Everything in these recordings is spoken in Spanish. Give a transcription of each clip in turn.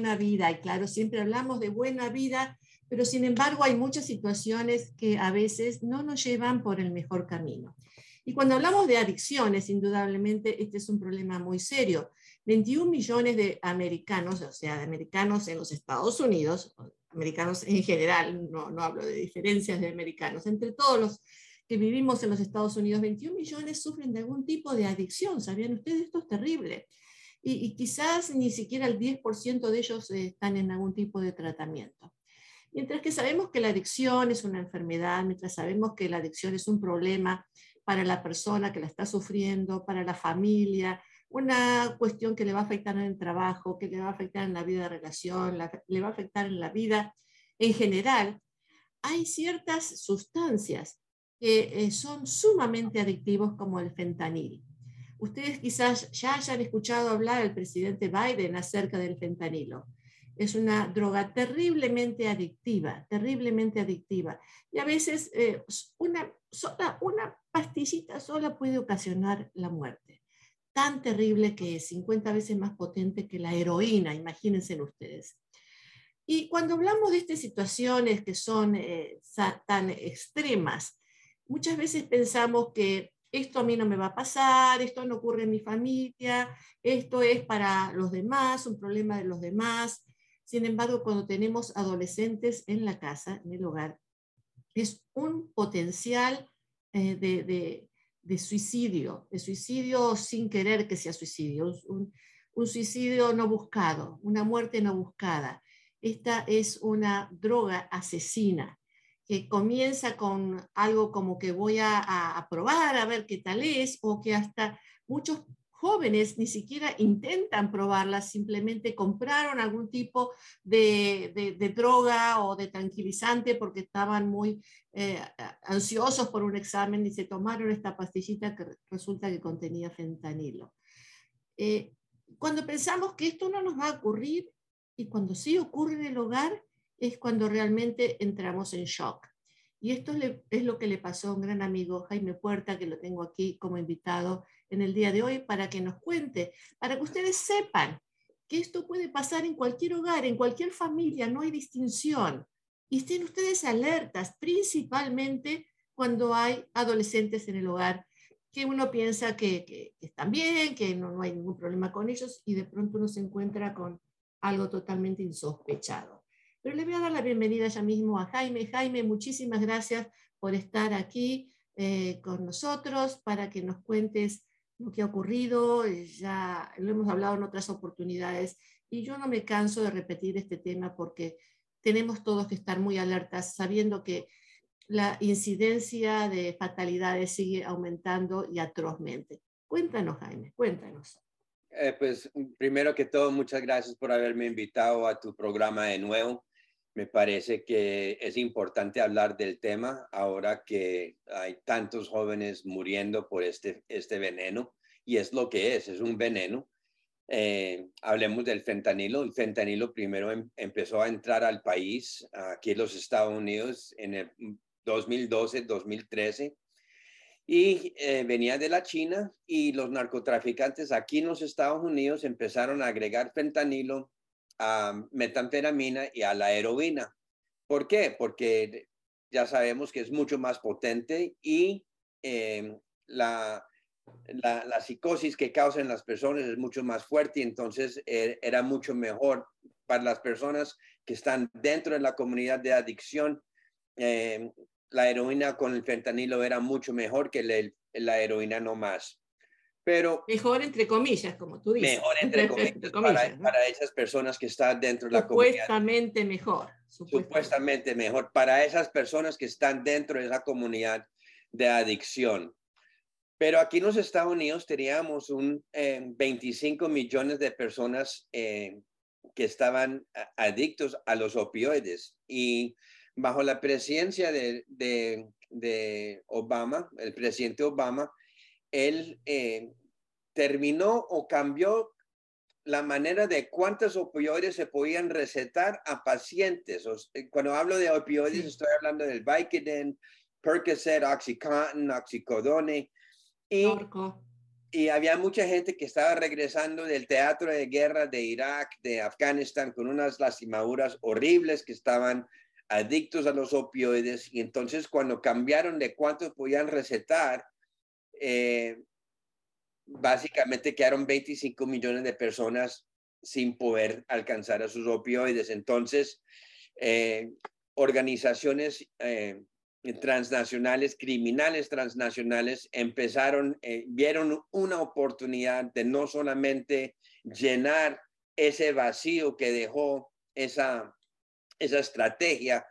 buena vida, y claro, siempre hablamos de buena vida, pero sin embargo hay muchas situaciones que a veces no nos llevan por el mejor camino. Y cuando hablamos de adicciones, indudablemente este es un problema muy serio. 21 millones de americanos, o sea, de americanos en los Estados Unidos, americanos en general, no, no hablo de diferencias de americanos, entre todos los que vivimos en los Estados Unidos, 21 millones sufren de algún tipo de adicción. ¿Sabían ustedes? Esto es terrible. Y, y quizás ni siquiera el 10% de ellos eh, están en algún tipo de tratamiento. Mientras que sabemos que la adicción es una enfermedad, mientras sabemos que la adicción es un problema para la persona que la está sufriendo, para la familia, una cuestión que le va a afectar en el trabajo, que le va a afectar en la vida de relación, le va a afectar en la vida en general, hay ciertas sustancias que eh, son sumamente adictivos como el fentanil. Ustedes quizás ya hayan escuchado hablar al presidente Biden acerca del fentanilo. Es una droga terriblemente adictiva, terriblemente adictiva. Y a veces eh, una, sola, una pastillita sola puede ocasionar la muerte tan terrible que es, 50 veces más potente que la heroína, imagínense ustedes. Y cuando hablamos de estas situaciones que son eh, tan extremas, muchas veces pensamos que esto a mí no me va a pasar, esto no ocurre en mi familia, esto es para los demás, un problema de los demás. Sin embargo, cuando tenemos adolescentes en la casa, en el hogar, es un potencial eh, de, de suicidio, de suicidio sin querer que sea suicidio, un, suicidio no buscado, una muerte no buscada. Esta es una droga asesina que comienza con algo como que voy a, probar, a ver qué tal es, o que hasta muchos jóvenes ni siquiera intentan probarla, simplemente compraron algún tipo de, droga o de tranquilizante porque estaban muy eh, ansiosos por un examen y se tomaron esta pastillita que resulta que contenía fentanilo. Eh, cuando pensamos que esto no nos va a ocurrir y cuando sí ocurre en el hogar, es cuando realmente entramos en shock. Y esto es lo que le pasó a un gran amigo, Jaime Puerta, que lo tengo aquí como invitado en el día de hoy para que nos cuente, para que ustedes sepan que esto puede pasar en cualquier hogar, en cualquier familia, no hay distinción. Y estén ustedes alertas, principalmente cuando hay adolescentes en el hogar, que uno piensa que, están bien, que no, no hay ningún problema con ellos y de pronto uno se encuentra con algo totalmente insospechado. Pero le voy a dar la bienvenida ya mismo a Jaime. Jaime, muchísimas gracias por estar aquí eh, con nosotros para que nos cuentes lo que ha ocurrido. Ya lo hemos hablado en otras oportunidades y yo no me canso de repetir este tema porque tenemos todos que estar muy alertas sabiendo que la incidencia de fatalidades sigue aumentando y atrozmente. Cuéntanos, Jaime, cuéntanos. Eh, pues primero que todo, muchas gracias por haberme invitado a tu programa de nuevo. Me parece que es importante hablar del tema ahora que hay tantos jóvenes muriendo por este, este veneno, y es lo que es, es un veneno. Eh, hablemos del fentanilo. El fentanilo primero em, empezó a entrar al país, aquí en los Estados Unidos, en el 2012, 2013, y eh, venía de la China y los narcotraficantes aquí en los Estados Unidos empezaron a agregar fentanilo a metanfetamina y a la heroína. ¿Por qué? Porque ya sabemos que es mucho más potente y em, la, psicosis que causan las personas es mucho más fuerte entonces eh, era mucho mejor para las personas que están dentro de la comunidad de adicción. Em, la heroína con el fentanilo era mucho mejor que la heroína no más. Pero, mejor entre comillas, como tú dices. Mejor entre comillas, para, esas personas que están dentro de la comunidad. Supuestamente mejor. Supuestamente. mejor para esas personas que están dentro de esa comunidad de adicción. Pero aquí en los Estados Unidos teníamos un 25 eh, millones de personas eh, que estaban adictos a los opioides y bajo la presidencia de, de, de Obama, el presidente Obama, él eh, terminó o cambió la manera de cuántos opioides se podían recetar a pacientes. Cuando hablo de opioides, estoy hablando del Vicodin, Percocet, Oxycontin, Oxycodone. Y y había mucha gente que estaba regresando del teatro de guerra de Irak, de Afganistán, con unas lastimaduras horribles que estaban adictos a los opioides. Y entonces cuando cambiaron de cuántos podían recetar, eh, básicamente quedaron 25 millones de personas sin poder alcanzar a sus opioides. Entonces, eh, organizaciones eh, transnacionales, criminales transnacionales, empezaron, eh, vieron una oportunidad de no solamente llenar ese vacío que dejó esa, esa estrategia,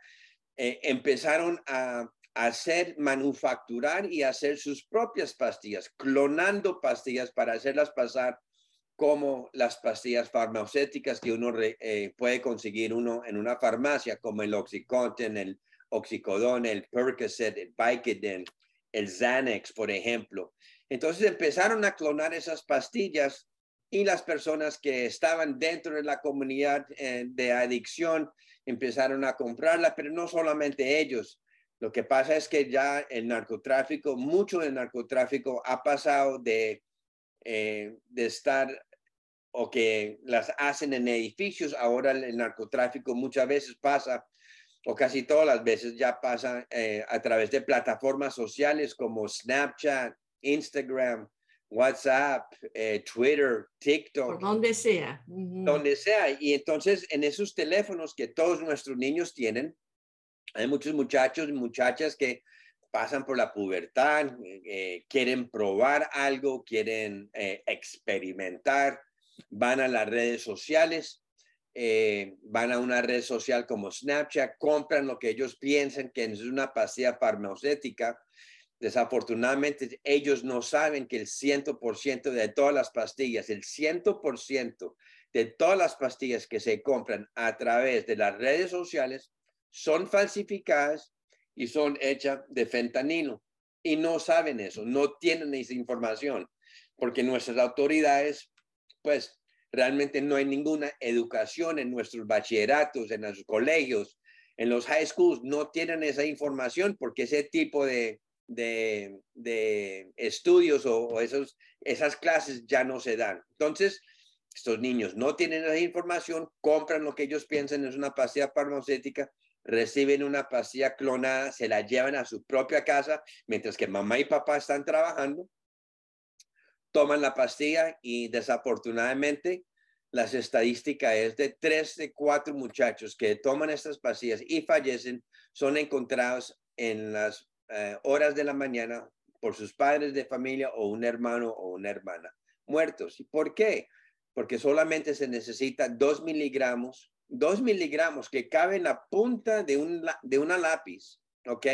empezaron a hacer, manufacturar y hacer sus propias pastillas, clonando pastillas para hacerlas pasar como las pastillas farmacéuticas que uno eh, puede conseguir uno en una farmacia, como el Oxycontin, el Oxycodone, el Percocet, el Vicodin, el Xanax, por ejemplo. Entonces empezaron a clonar esas pastillas y las personas que estaban dentro de la comunidad eh, de adicción empezaron a comprarla, pero no solamente ellos. Lo que pasa es que ya el narcotráfico, mucho del narcotráfico ha pasado de, eh, de estar o que las hacen en edificios. Ahora el narcotráfico muchas veces pasa, o casi todas las veces ya pasa eh, a través de plataformas sociales como Snapchat, Instagram, WhatsApp, eh, Twitter, TikTok. donde sea. Donde sea. Y entonces en esos teléfonos que todos nuestros niños tienen, hay muchos muchachos y muchachas que pasan por la pubertad, eh, quieren probar algo, quieren experimentar van a las redes sociales, eh, van a una red social como Snapchat, compran lo que ellos piensan que es una pastilla farmacéutica. Desafortunadamente, ellos no saben que el 100% de todas las pastillas, el 100% de todas las pastillas que se compran a través de las redes sociales son falsificadas y son hechas de fentanilo. Y no saben eso, no tienen esa información, porque nuestras autoridades pues realmente no hay ninguna educación en nuestros bachilleratos, en los colegios, en los high schools, no tienen esa información porque ese tipo de, de, estudios o, esos, esas clases ya no se dan. Entonces, estos niños no tienen esa información, compran lo que ellos piensan es una pastilla farmacéutica, reciben una pastilla clonada, se la llevan a su propia casa, mientras que mamá y papá están trabajando toman la pastilla y desafortunadamente las estadísticas es de tres de cuatro muchachos que toman estas pastillas y fallecen son encontrados en las eh, horas de la mañana por sus padres de familia o un hermano o una hermana muertos. ¿Y por qué? Porque solamente se necesita dos miligramos, dos miligramos que caben en la punta de, un, de una lápiz, ¿ok?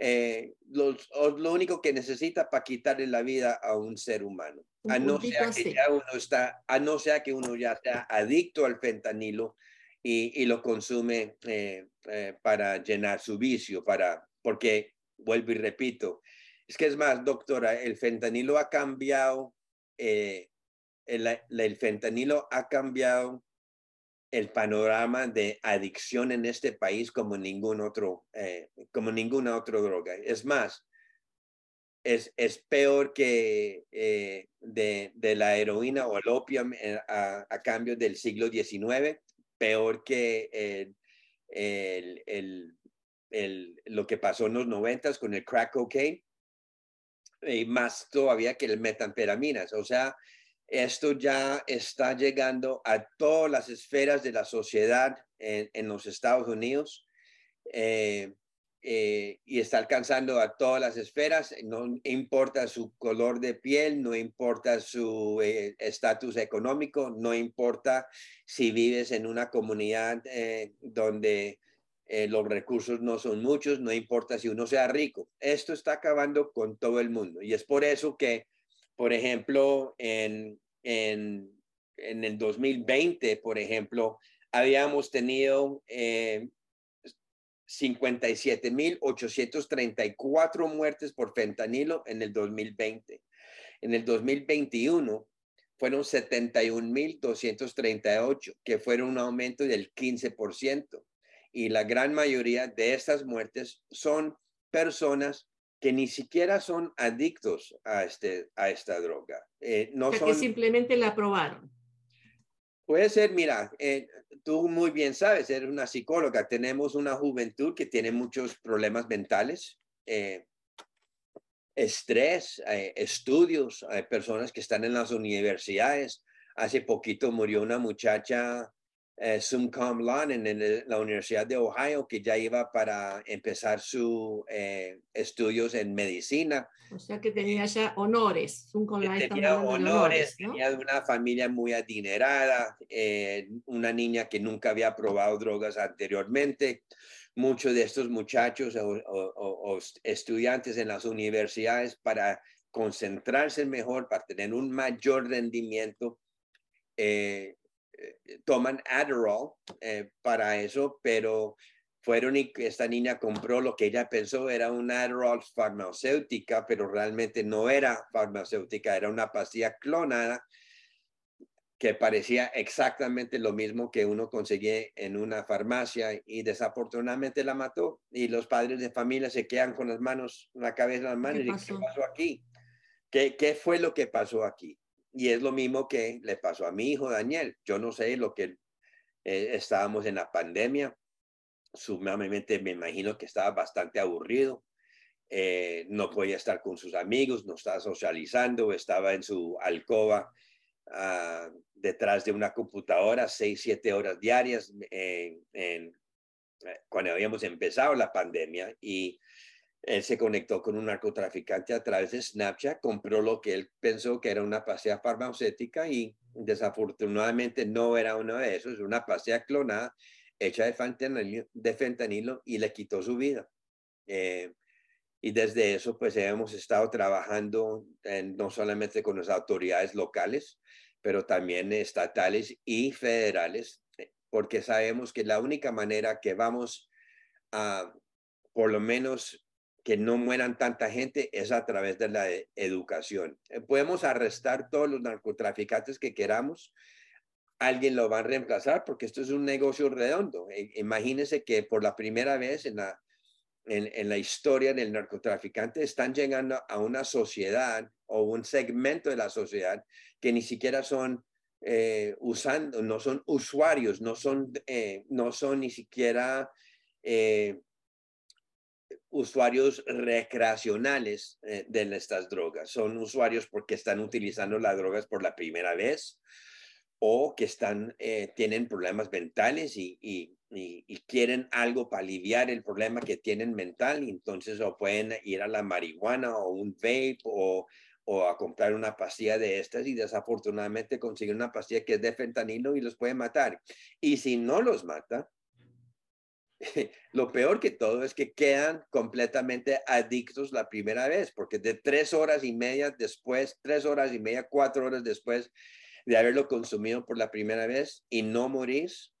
Eh, lo único que necesita para quitarle la vida a un ser humano. A no, sea que ya uno está, a no sea que uno ya está adicto al fentanilo y, y lo consume eh, eh, para llenar su vicio, para, porque vuelvo y repito, es que es más, doctora, el fentanilo ha cambiado, el, el fentanilo ha cambiado el panorama de adicción en este país como ningún otro, eh, como ninguna otra droga. Es más, es, peor que eh, de, la heroína o el opio eh, a, cambio del siglo XIX, peor que lo que pasó en los noventas con el crack cocaine, y más todavía que el metanfetaminas. O sea, esto ya está llegando a todas las esferas de la sociedad en, los Estados Unidos eh, eh, y está alcanzando a todas las esferas, no importa su color de piel, no importa su eh, estatus económico, no importa si vives en una comunidad donde los recursos no son muchos, no importa si uno sea rico. Esto está acabando con todo el mundo y es por eso que por ejemplo, en, en, en el 2020, por ejemplo, habíamos tenido eh, 57.834 muertes por fentanilo en el 2020. En el 2021 fueron 71.238, que fueron un aumento del 15%. Y la gran mayoría de estas muertes son personas que ni siquiera son adictos a, este, a esta droga. Eh, no que simplemente la probaron. Puede ser, mira, eh, tú muy bien sabes, eres una psicóloga, tenemos una juventud que tiene muchos problemas mentales, eh, estrés, estudios, hay personas que están en las universidades. Hace poquito murió una muchacha eh, Sum Cum Laude en, la Universidad de Ohio, que ya iba para empezar sus eh, estudios en medicina. O sea que tenía ya honores. Sum Cum Laude tenía honores, tenía una familia muy adinerada, eh, una niña que nunca había probado drogas anteriormente. Muchos de estos muchachos o estudiantes en las universidades para concentrarse mejor, para tener un mayor rendimiento, eh, eh, toman Adderall eh, para eso, pero fueron y esta niña compró lo que ella pensó era una Adderall farmacéutica, pero realmente no era farmacéutica, era una pastilla clonada que parecía exactamente lo mismo que uno conseguía en una farmacia y desafortunadamente la mató y los padres de familia se quedan con las manos, la cabeza en las manos y ¿qué pasó aquí? ¿Qué, ¿Qué fue lo que pasó aquí? Y es lo mismo que le pasó a mi hijo Daniel. Yo no sé lo que eh, estábamos en la pandemia. Sumamente me imagino que estaba bastante aburrido. Eh, no podía estar con sus amigos, no estaba socializando, estaba en su alcoba ah, detrás de una computadora seis, siete horas diarias eh, cuando habíamos empezado la pandemia y él se conectó con un narcotraficante a través de Snapchat, compró lo que él pensó que era una pasea farmacéutica y desafortunadamente no era uno de esos, una pasea clonada hecha de fentanilo, de fentanilo y le quitó su vida. Eh, y desde eso, pues hemos estado trabajando no solamente con las autoridades locales, pero también estatales y federales, porque sabemos que la única manera que vamos a, por lo menos, que no mueran tanta gente es a través de la e, educación. Eh, podemos arrestar todos los narcotraficantes que queramos, alguien lo va a reemplazar porque esto es un negocio redondo. E, imagínense que por la primera vez en la, en, la historia del narcotraficante están llegando a una sociedad o un segmento de la sociedad que ni siquiera son eh, usando, no son usuarios, no son, eh, no son ni siquiera usuarios recreacionales eh, de estas drogas. Son usuarios porque están utilizando las drogas por la primera vez o que están, eh, tienen problemas mentales y, y, quieren algo para aliviar el problema que tienen mental. Entonces o pueden ir a la marihuana o un vape o, o a comprar una pastilla de estas y desafortunadamente consiguen una pastilla que es de fentanilo y los puede matar. Y si no los mata, lo peor que todo es que quedan completamente adictos la primera vez, porque de tres horas y media después, tres horas y media, cuatro horas después de haberlo consumido por la primera vez y no morís,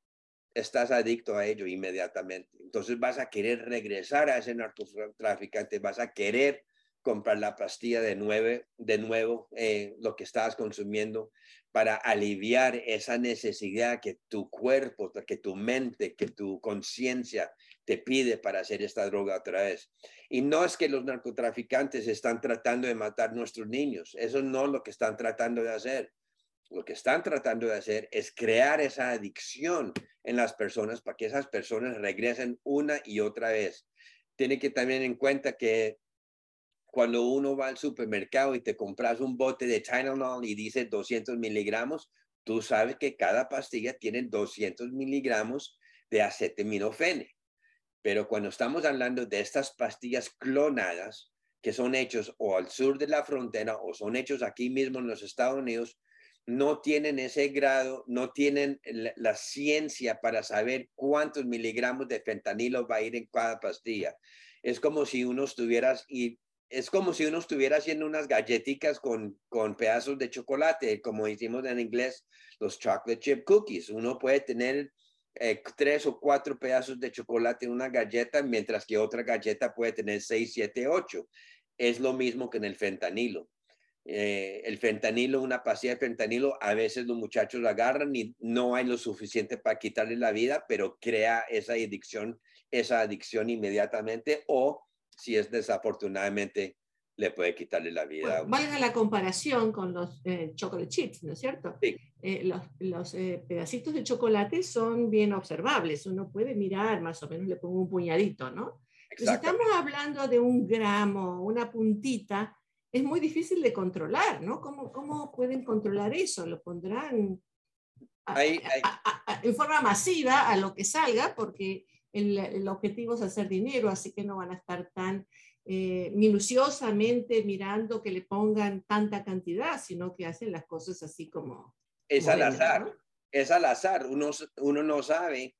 estás adicto a ello inmediatamente. Entonces vas a querer regresar a ese narcotraficante, vas a querer comprar la pastilla de, nueve, de nuevo, eh, lo que estabas consumiendo, para aliviar esa necesidad que tu cuerpo, que tu mente, que tu conciencia te pide para hacer esta droga otra vez. Y no es que los narcotraficantes están tratando de matar nuestros niños, eso no es lo que están tratando de hacer. Lo que están tratando de hacer es crear esa adicción en las personas para que esas personas regresen una y otra vez. Tiene que también en cuenta que cuando uno va al supermercado y te compras un bote de Tylenol y dice 200 miligramos, tú sabes que cada pastilla tiene 200 miligramos de acetaminofen. Pero cuando estamos hablando de estas pastillas clonadas, que son hechos o al sur de la frontera o son hechos aquí mismo en los Estados Unidos, no tienen ese grado, no tienen la, ciencia para saber cuántos miligramos de fentanilo va a ir en cada pastilla. Es como si uno estuviera y es como si uno estuviera haciendo unas galletitas con, con pedazos de chocolate, como decimos en inglés, los chocolate chip cookies. Uno puede tener eh, tres o cuatro pedazos de chocolate en una galleta, mientras que otra galleta puede tener seis, siete, ocho. Es lo mismo que en el fentanilo. Eh, el fentanilo, una pastilla de fentanilo, a veces los muchachos lo agarran y no hay lo suficiente para quitarle la vida, pero crea esa adicción, esa adicción inmediatamente o si es desafortunadamente le puede quitarle la vida. Bueno, valga la comparación con los eh, chocolate chips, ¿no es cierto? Sí. Eh, los, los eh, pedacitos de chocolate son bien observables, uno puede mirar, más o menos le pongo un puñadito, ¿no? si estamos hablando de un gramo, una puntita, es muy difícil de controlar, ¿no? ¿Cómo, cómo pueden controlar eso? ¿Lo pondrán en forma masiva a lo que salga? Porque el, el objetivo es hacer dinero, así que no van a estar tan eh, minuciosamente mirando que le pongan tanta cantidad, sino que hacen las cosas así como... Es al azar, es al azar. Uno, uno no sabe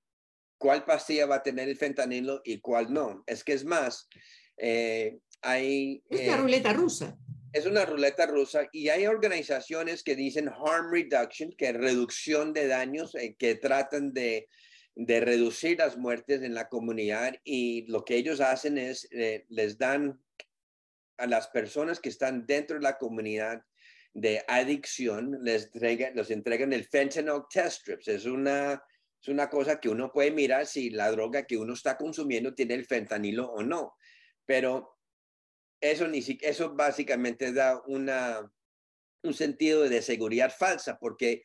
cuál pastilla va a tener el fentanilo y cuál no. Es que es más, eh, hay... Es una eh, ruleta rusa. Es una ruleta rusa y hay organizaciones que dicen harm reduction, que es reducción de daños, que tratan de de reducir las muertes en la comunidad y lo que ellos hacen es eh, les dan a las personas que están dentro de la comunidad de adicción, les entregan, los entregan el fentanyl test strips. Es una, es una cosa que uno puede mirar si la droga que uno está consumiendo tiene el fentanilo o no. Pero eso, ni eso básicamente da una, un sentido de seguridad falsa porque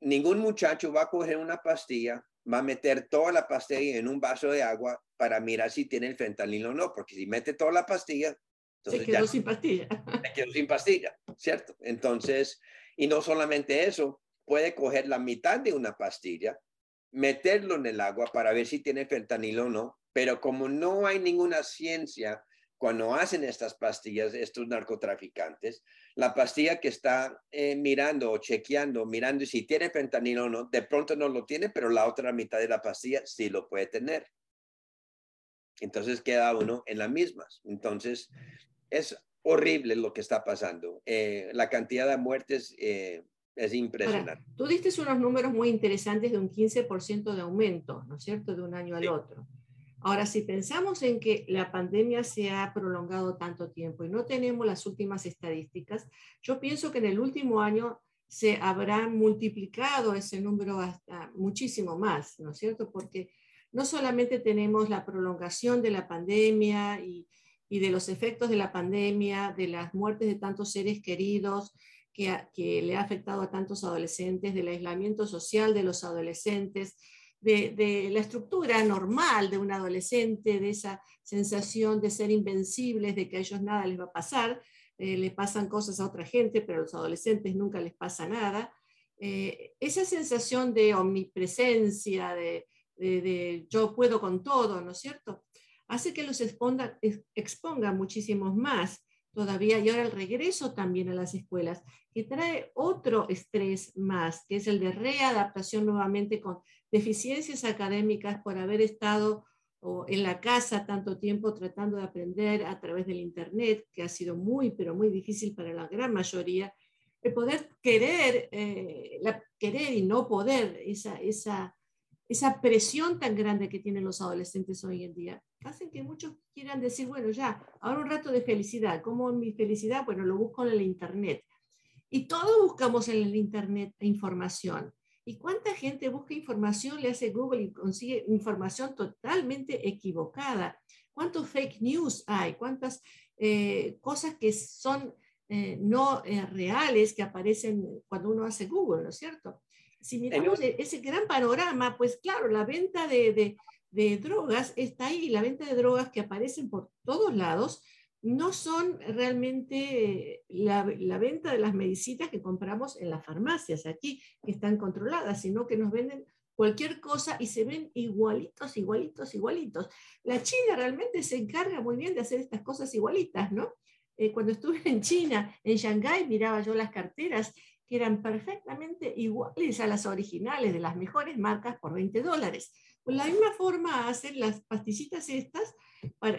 ningún muchacho va a coger una pastilla va a meter toda la pastilla en un vaso de agua para mirar si tiene el fentanilo o no, porque si mete toda la pastilla, entonces se quedó sin pastilla. Se quedó sin pastilla, ¿cierto? Entonces, y no solamente eso, puede coger la mitad de una pastilla, meterlo en el agua para ver si tiene fentanilo o no, pero como no hay ninguna ciencia cuando hacen estas pastillas, estos narcotraficantes, la pastilla que está eh, mirando o chequeando, mirando si tiene fentanilo o no, de pronto no lo tiene, pero la otra mitad de la pastilla sí lo puede tener. Entonces queda uno en las mismas. Entonces es horrible lo que está pasando. Eh, la cantidad de muertes eh, es impresionante. tú diste unos números muy interesantes de un 15% de aumento, ¿no es cierto?, de un año al otro. Ahora, si pensamos en que la pandemia se ha prolongado tanto tiempo y no tenemos las últimas estadísticas, yo pienso que en el último año se habrá multiplicado ese número hasta muchísimo más, ¿no es cierto? Porque no solamente tenemos la prolongación de la pandemia y, de los efectos de la pandemia, de las muertes de tantos seres queridos que, que le ha afectado a tantos adolescentes, del aislamiento social de los adolescentes, de, la estructura normal de un adolescente, de esa sensación de ser invencibles, de que a ellos nada les va a pasar, eh, le pasan cosas a otra gente, pero a los adolescentes nunca les pasa nada. Eh, esa sensación de omnipresencia, de, yo puedo con todo, ¿no es cierto? Hace que los exponga, expongan muchísimos más todavía y ahora el regreso también a las escuelas, que trae otro estrés más, que es el de readaptación nuevamente con deficiencias académicas por haber estado en la casa tanto tiempo tratando de aprender a través del Internet, que ha sido muy, pero muy difícil para la gran mayoría, el poder querer, eh, la, querer y no poder, esa, esa, esa presión tan grande que tienen los adolescentes hoy en día, hacen que muchos quieran decir, bueno, ya, ahora un rato de felicidad. ¿Cómo mi felicidad? Bueno, lo busco en el Internet. Y todos buscamos en el Internet información. ¿Y cuánta gente busca información, le hace Google y consigue información totalmente equivocada? ¿Cuántos fake news hay? ¿Cuántas eh, cosas que son eh, no eh, reales que aparecen cuando uno hace Google, ¿no es cierto? Si miramos ese gran panorama, pues claro, la venta de, de drogas está ahí, la venta de drogas que aparecen por todos lados no son realmente la, venta de las medicinas que compramos en las farmacias aquí, que están controladas, sino que nos venden cualquier cosa y se ven igualitos, igualitos, igualitos. La China realmente se encarga muy bien de hacer estas cosas igualitas, ¿no? Eh, cuando estuve en China, en Shanghái, miraba yo las carteras que eran perfectamente iguales a las originales de las mejores marcas por 20 dólares. Pues la misma forma hacen las pastillitas estas,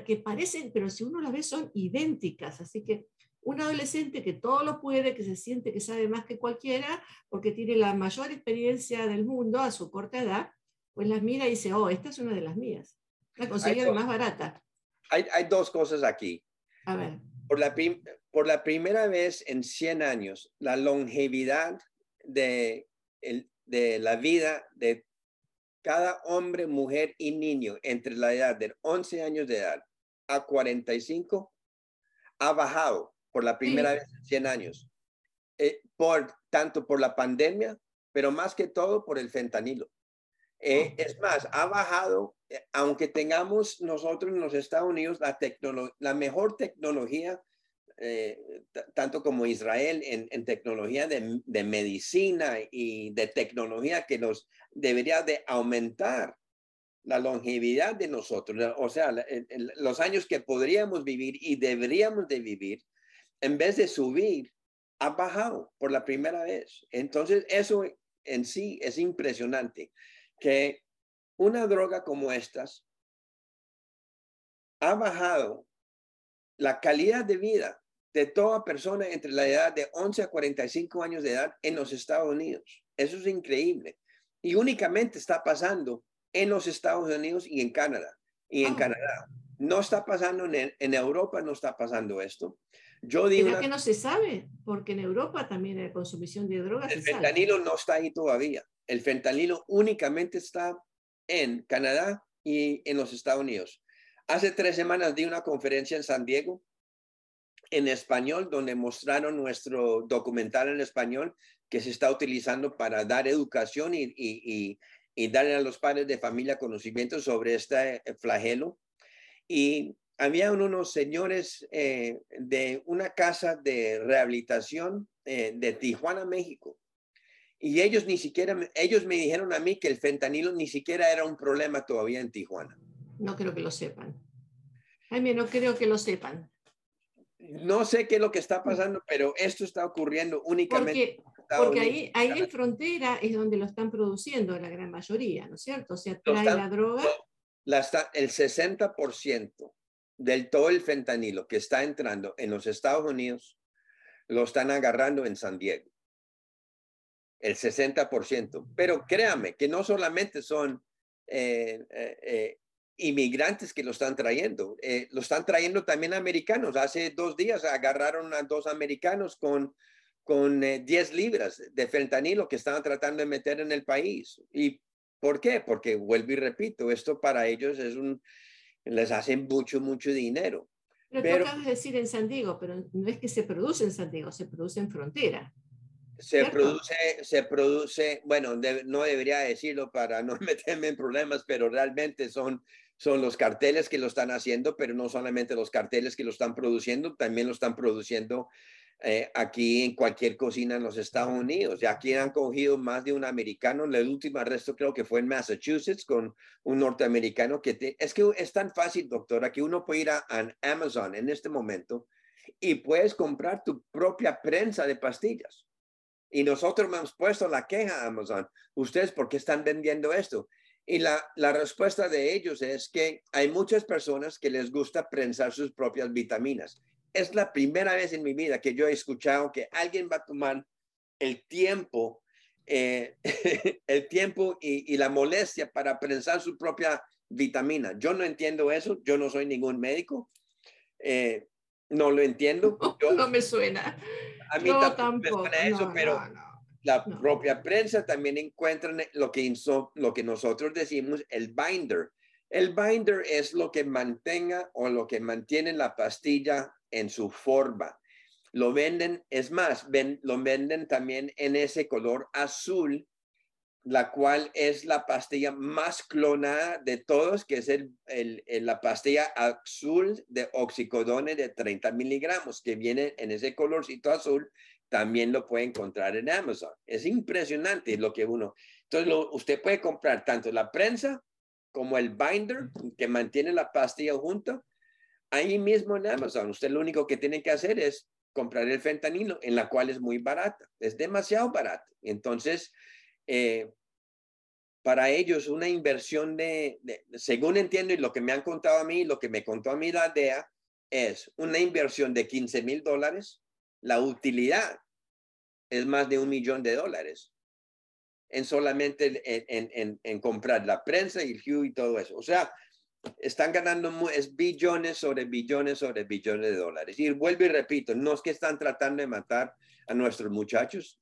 que parecen, pero si uno las ve son idénticas. Así que un adolescente que todo lo puede, que se siente que sabe más que cualquiera, porque tiene la mayor experiencia del mundo a su corta edad, pues las mira y dice, oh, esta es una de las mías. La conseguí de más barata. Hay, hay, dos cosas aquí. A ver. Por la, por la primera vez en 100 años, la longevidad de, el, de la vida de cada hombre, mujer y niño entre la edad de 11 años de edad a 45 ha bajado por la primera vez en 100 años, eh, por, tanto por la pandemia, pero más que todo por el fentanilo. Eh, es más, ha bajado, eh, aunque tengamos nosotros en los Estados Unidos la, la mejor tecnología, tanto como Israel, en, tecnología de, de, medicina y de tecnología que nos debería de aumentar la longevidad de nosotros, o sea, los años que podríamos vivir y deberíamos de vivir, en vez de subir, ha bajado por la primera vez. Entonces, eso en sí es impresionante, que una droga como estas ha bajado la calidad de vida de toda persona entre la edad de 11 a 45 años de edad en los Estados Unidos. Eso es increíble. Y únicamente está pasando en los Estados Unidos y en Canadá. Y en ah. Canadá. No está pasando en, en, Europa, no está pasando esto. Yo digo... que no se sabe? Porque en Europa también la consumición de drogas. El fentanilo no está ahí todavía. El fentanilo únicamente está en Canadá y en los Estados Unidos. Hace tres semanas di una conferencia en San Diego en español, donde mostraron nuestro documental en español que se está utilizando para dar educación y, y, y darle a los padres de familia conocimiento sobre este eh, flagelo. Y había unos señores eh, de una casa de rehabilitación eh, de Tijuana, México. Y ellos ni siquiera, ellos me dijeron a mí que el fentanilo ni siquiera era un problema todavía en Tijuana. No creo que lo sepan. Jaime, no creo que lo sepan. No sé qué es lo que está pasando, pero esto está ocurriendo únicamente. Porque ahí, ahí en frontera es donde lo están produciendo la gran mayoría, ¿no es cierto? O sea, trae la droga. La está, el 60% del todo el fentanilo que está entrando en los Estados Unidos lo están agarrando en San Diego. El 60%. Pero créame que no solamente son eh, eh, eh, inmigrantes que lo están trayendo, lo están trayendo también americanos. Hace dos días agarraron a dos americanos con con 10 eh, libras de fentanilo que estaban tratando de meter en el país. ¿Y por qué? Porque vuelvo y repito, esto para ellos es un, les hacen mucho, mucho dinero. Pero, pero tú acabas de decir en San Diego, pero no es que se produce en San Diego, se produce en frontera. Se produce, se produce, bueno, no debería decirlo para no meterme en problemas, pero realmente son, son los carteles que lo están haciendo, pero no solamente los carteles que lo están produciendo, también lo están produciendo eh, aquí en cualquier cocina en los Estados Unidos. Y aquí han cogido más de un americano. El último arresto creo que fue en Massachusetts con un norteamericano que es que es tan fácil, doctora, que uno puede ir a, Amazon en este momento y puedes comprar tu propia prensa de pastillas. Y nosotros hemos puesto la queja a Amazon. ¿Ustedes por qué están vendiendo esto? Y la, la, respuesta de ellos es que hay muchas personas que les gusta prensar sus propias vitaminas es la primera vez en mi vida que yo he escuchado que alguien va a tomar el tiempo, eh, el tiempo y, la molestia para prensar su propia vitamina. Yo no entiendo eso, yo no soy ningún médico, eh, no lo entiendo. No, me suena. A mí tampoco, me suena eso, pero la propia prensa también encuentra lo que, lo que nosotros decimos el binder. El binder es lo que mantenga o lo que mantiene la pastilla en su forma. Lo venden, es más, ven, lo venden también en ese color azul, la cual es la pastilla más clonada de todos, que es el, la pastilla azul de oxicodone de 30 miligramos, que viene en ese colorcito azul, también lo puede encontrar en Amazon. Es impresionante lo que uno... Entonces, usted puede comprar tanto la prensa como el binder que mantiene la pastilla junto ahí mismo en Amazon. Usted lo único que tiene que hacer es comprar el fentanilo, en la cual es muy barata, es demasiado barata. Entonces, eh, para ellos una inversión de, según entiendo y lo que me han contado a mí, lo que me contó a mí la DEA, es una inversión de 15 mil dólares. La utilidad es más de un millón de dólares en solamente en, en comprar la prensa y el Hue y todo eso. O sea, están ganando es billones sobre billones sobre billones de dólares. Y vuelvo y repito, no es que están tratando de matar a nuestros muchachos.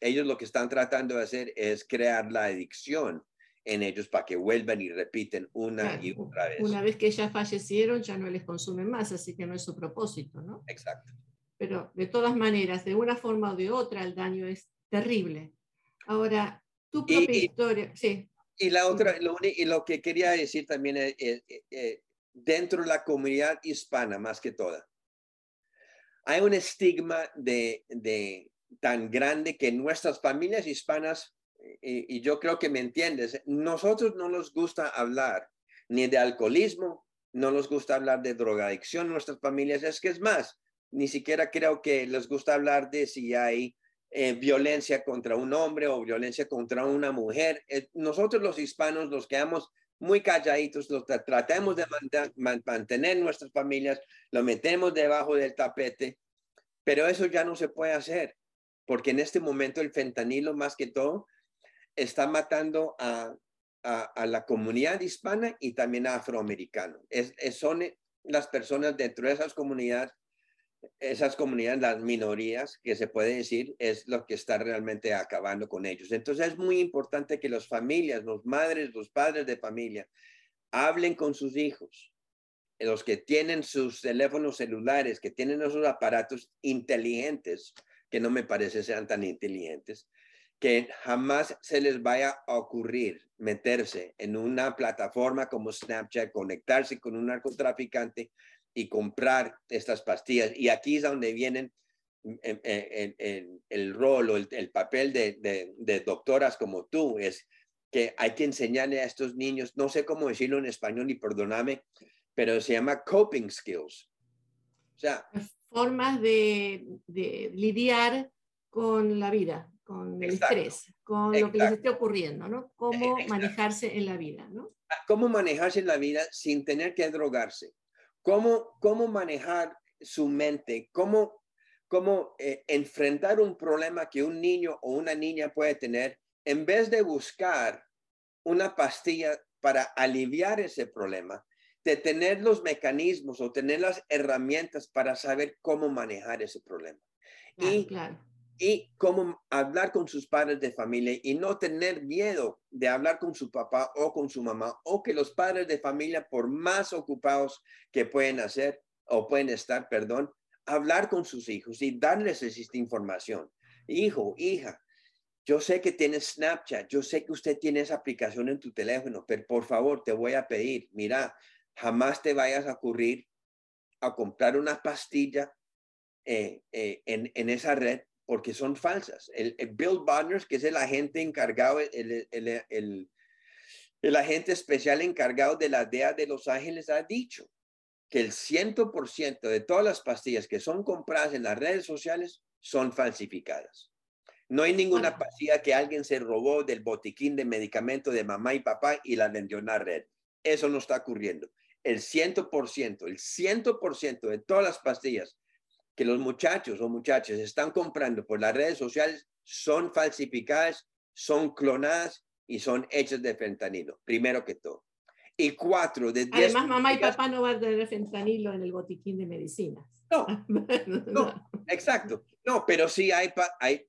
Ellos lo que están tratando de hacer es crear la adicción en ellos para que vuelvan y repiten una y otra vez. Una vez que ya fallecieron, ya no les consumen más, así que no es su propósito, ¿no? Exacto. Pero de todas maneras, de una forma o de otra, el daño es terrible. Ahora, tu propia historia, sí. Y la otra, lo, y lo que quería decir también es, dentro de la comunidad hispana, más que toda, hay un estigma de, de tan grande que nuestras familias hispanas, y, yo creo que me entiendes, nosotros no nos gusta hablar ni de alcoholismo, no nos gusta hablar de drogadicción nuestras familias, es que es más, ni siquiera creo que les gusta hablar de si hay eh, violencia contra un hombre o violencia contra una mujer. Eh, nosotros los hispanos nos quedamos muy calladitos, los tratamos de mantener nuestras familias, lo metemos debajo del tapete, pero eso ya no se puede hacer, porque en este momento el fentanilo más que todo está matando a, a, la comunidad hispana y también a afroamericanos. Es, son las personas dentro de esas comunidades esas comunidades, las minorías, que se puede decir, es lo que está realmente acabando con ellos. Entonces es muy importante que las familias, los madres, los padres de familia, hablen con sus hijos, los que tienen sus teléfonos celulares, que tienen esos aparatos inteligentes, que no me parece sean tan inteligentes, que jamás se les vaya a ocurrir meterse en una plataforma como Snapchat, conectarse con un narcotraficante y comprar estas pastillas. Y aquí es donde vienen el, rol o el, papel de, de, doctoras como tú, es que hay que enseñarle a estos niños, no sé cómo decirlo en español y perdóname, pero se llama coping skills. O sea, formas de, de lidiar con la vida, con el estrés, con lo que les esté ocurriendo, ¿no? Cómo manejarse en la vida, ¿no? Cómo manejarse en la vida sin tener que drogarse cómo, cómo manejar su mente, cómo, cómo eh, enfrentar un problema que un niño o una niña puede tener en vez de buscar una pastilla para aliviar ese problema, de tener los mecanismos o tener las herramientas para saber cómo manejar ese problema. y, y cómo hablar con sus padres de familia y no tener miedo de hablar con su papá o con su mamá o que los padres de familia, por más ocupados que pueden hacer o pueden estar, perdón, hablar con sus hijos y darles esta información. Hijo, hija, yo sé que tienes Snapchat, yo sé que usted tiene esa aplicación en tu teléfono, pero por favor te voy a pedir, mira, jamás te vayas a ocurrir a comprar una pastilla eh, eh, en, en esa red porque son falsas. El, Bill Bonners, que es el agente encargado, el, el, el, agente especial encargado de la DEA de Los Ángeles, ha dicho que el 100% de todas las pastillas que son compradas en las redes sociales son falsificadas. No hay ninguna pastilla que alguien se robó del botiquín de medicamento de mamá y papá y la vendió en la red. Eso no está ocurriendo. El 100%, el 100% de todas las pastillas que los muchachos o muchachas están comprando por las redes sociales son falsificadas, son clonadas y son hechas de fentanilo, primero que todo. Y cuatro de diez. Además, mamá y papá no van a tener fentanilo en el botiquín de medicinas. No, no, exacto. No, pero sí hay, hay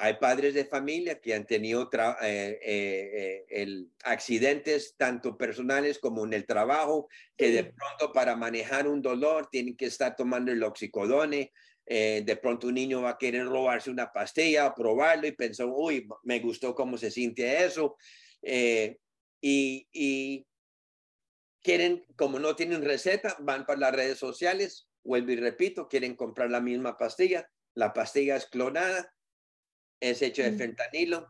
hay padres de familia que han tenido eh, eh, eh, accidentes tanto personales como en el trabajo, que de pronto para manejar un dolor tienen que estar tomando el oxicodone. de pronto un niño va a querer robarse una pastilla, probarlo y pensó, uy, me gustó cómo se siente eso. y, y quieren, como no tienen receta, van para las redes sociales, vuelvo y repito, quieren comprar la misma pastilla. La pastilla es clonada es hecho de fentanilo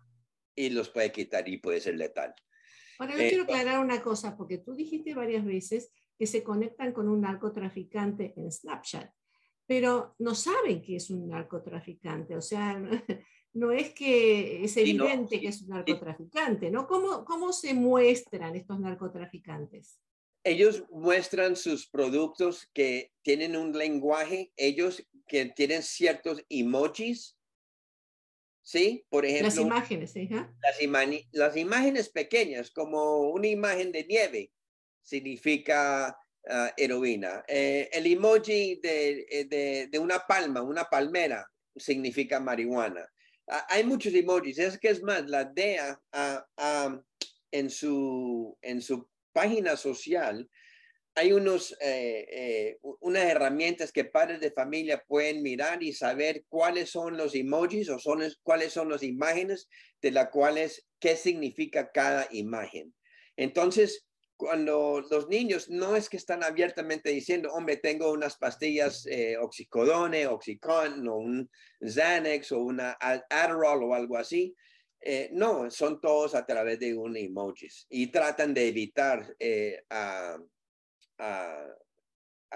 y los puede quitar y puede ser letal. Ahora, yo quiero aclarar una cosa, porque tú dijiste varias veces que se conectan con un narcotraficante en Snapchat, pero no saben que es un narcotraficante, o sea, no es que es evidente que es un narcotraficante, ¿no? ¿Cómo, ¿Cómo se muestran estos narcotraficantes? Ellos muestran sus productos que tienen un lenguaje, ellos que tienen ciertos emojis ¿sí? Por ejemplo. Las imágenes, ¿sí? las, las, imágenes pequeñas, como una imagen de nieve, significa uh, heroína. Eh, el emoji de, eh, de, de, una palma, una palmera, significa marihuana. hay muchos emojis. Es que es más, la DEA ha, en su, en su página social hay unos, eh, eh, unas herramientas que padres de familia pueden mirar y saber cuáles son los emojis o son, cuáles son las imágenes de las cuales, qué significa cada imagen. Entonces, cuando los niños no es que están abiertamente diciendo, hombre, tengo unas pastillas eh, oxicodone, oxicon, o un Xanax, o una Adderall o algo así, eh, no, son todos a través de un emojis y tratan de evitar a, a,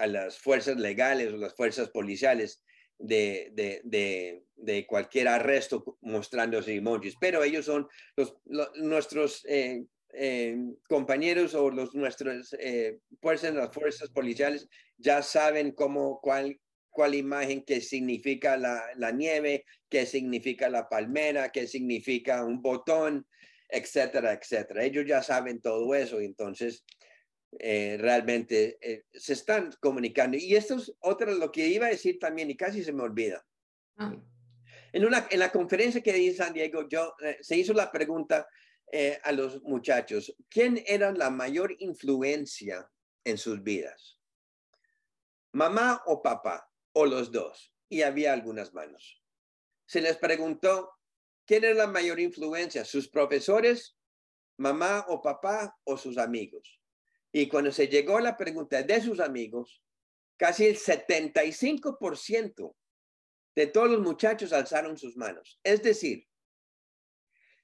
las fuerzas legales o las fuerzas policiales de, de, cualquier arresto mostrando emojis, pero ellos son los, nuestros eh, eh, compañeros o los nuestros eh, fuerzas, las fuerzas policiales ya saben cómo, cuál, cuál imagen que significa la, la nieve, qué significa la palmera, qué significa un botón, etcétera, etcétera. Ellos ya saben todo eso, entonces eh, realmente eh, se están comunicando. Y esto es otra lo que iba a decir también y casi se me olvida. Ah. En, una, en la conferencia que di en San Diego, yo, eh, se hizo la pregunta a los muchachos, ¿quién era la mayor influencia en sus vidas? ¿Mamá o papá? O los dos. Y había algunas manos. Se les preguntó, ¿quién era la mayor influencia? ¿Sus profesores, mamá o papá o sus amigos? Y cuando se llegó la pregunta de sus amigos, casi el 75% de todos los muchachos alzaron sus manos. Es decir,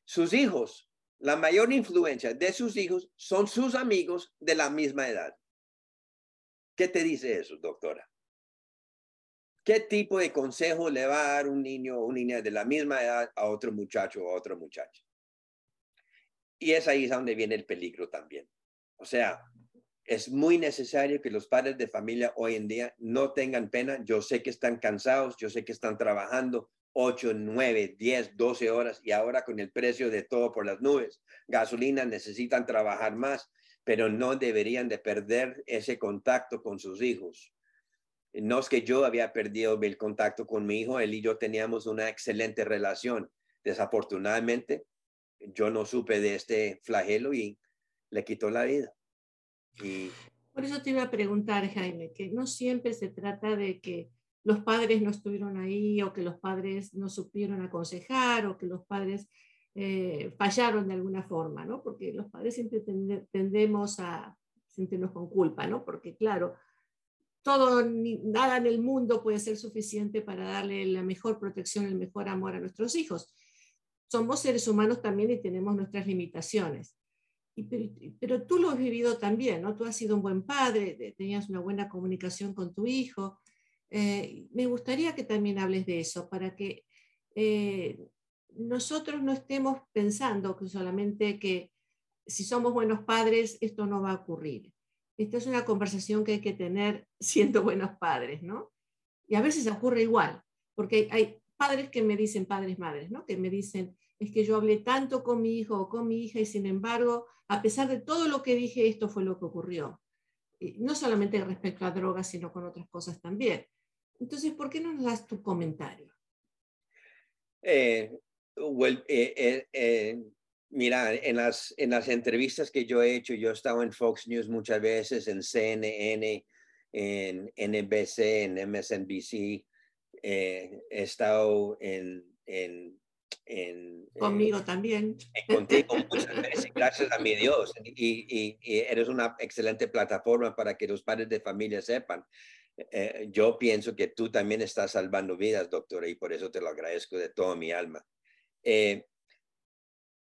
sus hijos, la mayor influencia de sus hijos son sus amigos de la misma edad. ¿Qué te dice eso, doctora? ¿Qué tipo de consejo le va a dar un niño o una niña de la misma edad a otro muchacho o a otra muchacha? Y es ahí donde viene el peligro también. O sea, es muy necesario que los padres de familia hoy en día no tengan pena. Yo sé que están cansados, yo sé que están trabajando 8, 9, 10, 12 horas y ahora con el precio de todo por las nubes, gasolina, necesitan trabajar más, pero no deberían de perder ese contacto con sus hijos. No es que yo había perdido el contacto con mi hijo, él y yo teníamos una excelente relación. Desafortunadamente, yo no supe de este flagelo y le quitó la vida. Por eso te iba a preguntar, Jaime, que no siempre se trata de que los padres no estuvieron ahí o que los padres no supieron aconsejar o que los padres eh, fallaron de alguna forma, ¿no? Porque los padres siempre tendemos a sentirnos con culpa, ¿no? Porque claro, todo, nada en el mundo puede ser suficiente para darle la mejor protección, el mejor amor a nuestros hijos. Somos seres humanos también y tenemos nuestras limitaciones pero, tú lo has vivido también, ¿no? Tú has sido un buen padre, tenías una buena comunicación con tu hijo. Eh, me gustaría que también hables de eso, para que eh, nosotros no estemos pensando que solamente que si somos buenos padres, esto no va a ocurrir. Esta es una conversación que hay que tener siendo buenos padres, ¿no? Y a veces ocurre igual, porque hay padres que me dicen, padres, madres, ¿no? Que me dicen, es que yo hablé tanto con mi hijo o con mi hija y sin embargo, a pesar de todo lo que dije, esto fue lo que ocurrió. no solamente respecto a drogas, sino con otras cosas también. Entonces, ¿por qué no nos das tu comentario? Eh, eh, eh, mira, en las, en las entrevistas que yo he hecho, yo he estado en Fox News muchas veces, en CNN, en NBC, en MSNBC, he estado en, en en, Conmigo también. Contigo muchas veces, gracias a mi Dios. Y, y, eres una excelente plataforma para que los padres de familia sepan. Eh, yo pienso que tú también estás salvando vidas, doctora, y por eso te lo agradezco de toda mi alma. Eh,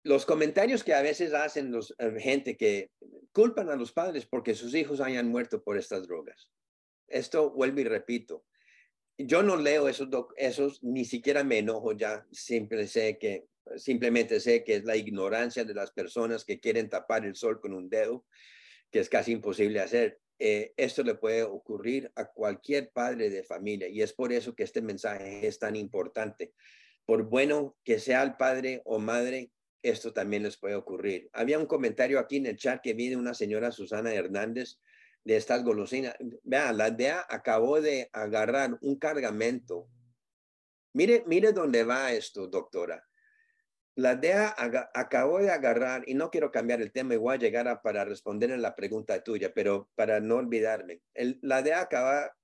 los comentarios que a veces hacen los, eh, gente que culpan a los padres porque sus hijos hayan muerto por estas drogas. Esto vuelvo y repito, yo no leo esos, esos, ni siquiera me enojo ya, siempre sé que, simplemente sé que es la ignorancia de las personas que quieren tapar el sol con un dedo, que es casi imposible hacer. Eh, esto le puede ocurrir a cualquier padre de familia y es por eso que este mensaje es tan importante. Por bueno que sea el padre o madre, esto también les puede ocurrir. Había un comentario aquí en el chat que vi de una señora Susana Hernández de estas golosinas. Vean, la DEA acabó de agarrar un cargamento. Mire, mire dónde va esto, doctora. la DEA acabó de agarrar, y no quiero cambiar el tema, igual llegar para responder a la pregunta tuya, pero para no olvidarme, la DEA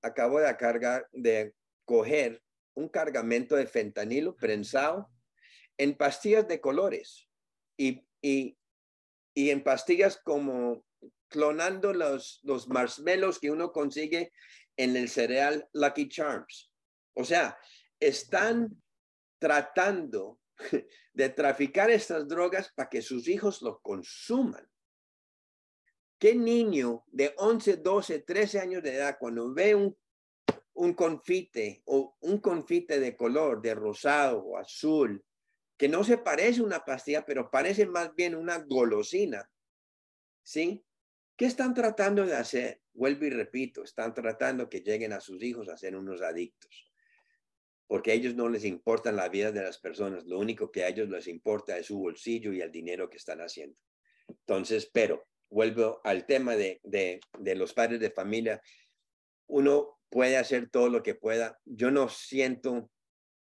acabó de, cargar, de coger un cargamento de fentanilo prensado en pastillas de colores y, y, y en pastillas como clonando los, los marshmallows que uno consigue en el cereal Lucky Charms. O sea, están tratando de traficar estas drogas para que sus hijos lo consuman. ¿Qué niño de 11, 12, 13 años de edad cuando ve un, un confite o un confite de color, de rosado o azul, que no se parece a una pastilla, pero parece más bien una golosina, ¿sí? ¿Qué están tratando de hacer? Vuelvo y repito, están tratando que lleguen a sus hijos a ser unos adictos porque a ellos no les importa la vida de las personas, lo único que a ellos les importa es su bolsillo y el dinero que están haciendo. Entonces, pero vuelvo al tema de, de, de los padres de familia. Uno puede hacer todo lo que pueda. Yo no siento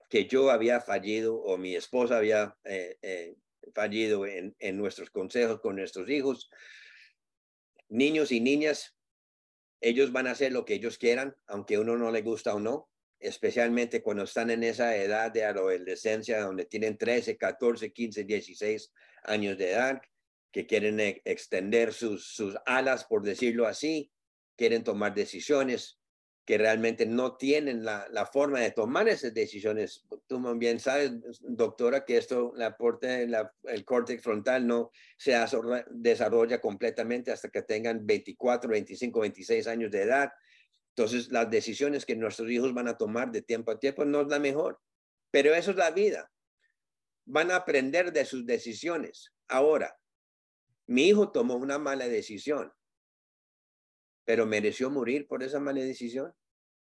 que yo había fallido o mi esposa había eh, eh, fallido en, en nuestros consejos con nuestros hijos. Niños y niñas, ellos van a hacer lo que ellos quieran, aunque uno no le gusta o no especialmente cuando están en esa edad de adolescencia, donde tienen 13, 14, 15, 16 años de edad, que quieren e, extender sus alas, por decirlo así, quieren tomar decisiones que realmente no tienen la, la forma de tomar esas decisiones. Tú bien sabes, doctora, que esto, la aporte, la, el córtex frontal no se desarrolla completamente hasta que tengan 24, 25, 26 años de edad entonces, las decisiones que nuestros hijos van a tomar de tiempo a tiempo no es la mejor, pero eso es la vida. Van a aprender de sus decisiones. Ahora, mi hijo tomó una mala decisión, pero mereció morir por esa mala.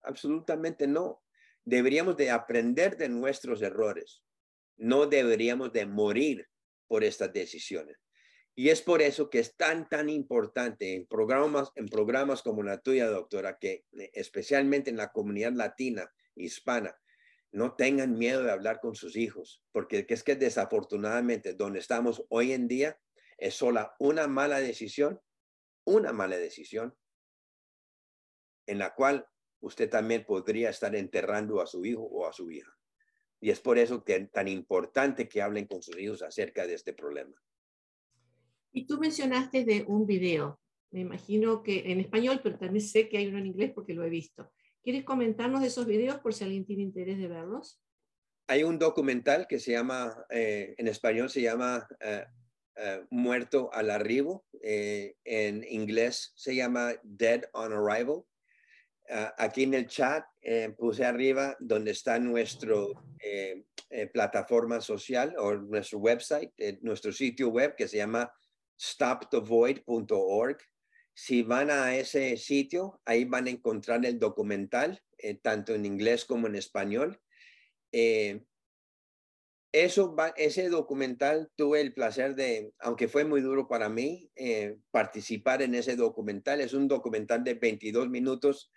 Absolutamente no. Deberíamos de aprender de nuestros errores. No deberíamos de morir por estas decisiones. Y es por eso que es tan, tan importante en programas, en programas como la tuya, doctora, que eh, especialmente en la comunidad latina, hispana, no tengan miedo de hablar con sus hijos, porque es que desafortunadamente donde estamos hoy en día es sola una mala decisión, una mala decisión, en la cual usted también podría estar enterrando a su hijo o a su hija. Y es por eso que es tan importante que hablen con sus hijos acerca de este problema. Y tú mencionaste de un video, me imagino que en español, pero también sé que hay uno en inglés porque lo he visto. ¿Quieres comentarnos de esos videos por si alguien tiene interés de verlos? Hay un documental que se llama, eh, en español se llama eh, eh, Muerto al Arribo, en inglés se llama Dead on Arrival. Ah, aquí en el chat puse arriba donde está nuestro plataforma social o nuestro website, nuestro sitio web que se llama stopthevoid.org. Si van a ese sitio, ahí van a encontrar el documental, eh, tanto en inglés como en español. Eh, eso ese documental tuve el placer de, aunque fue muy duro para mí, eh, participar en ese documental. Es un documental de 22 minutos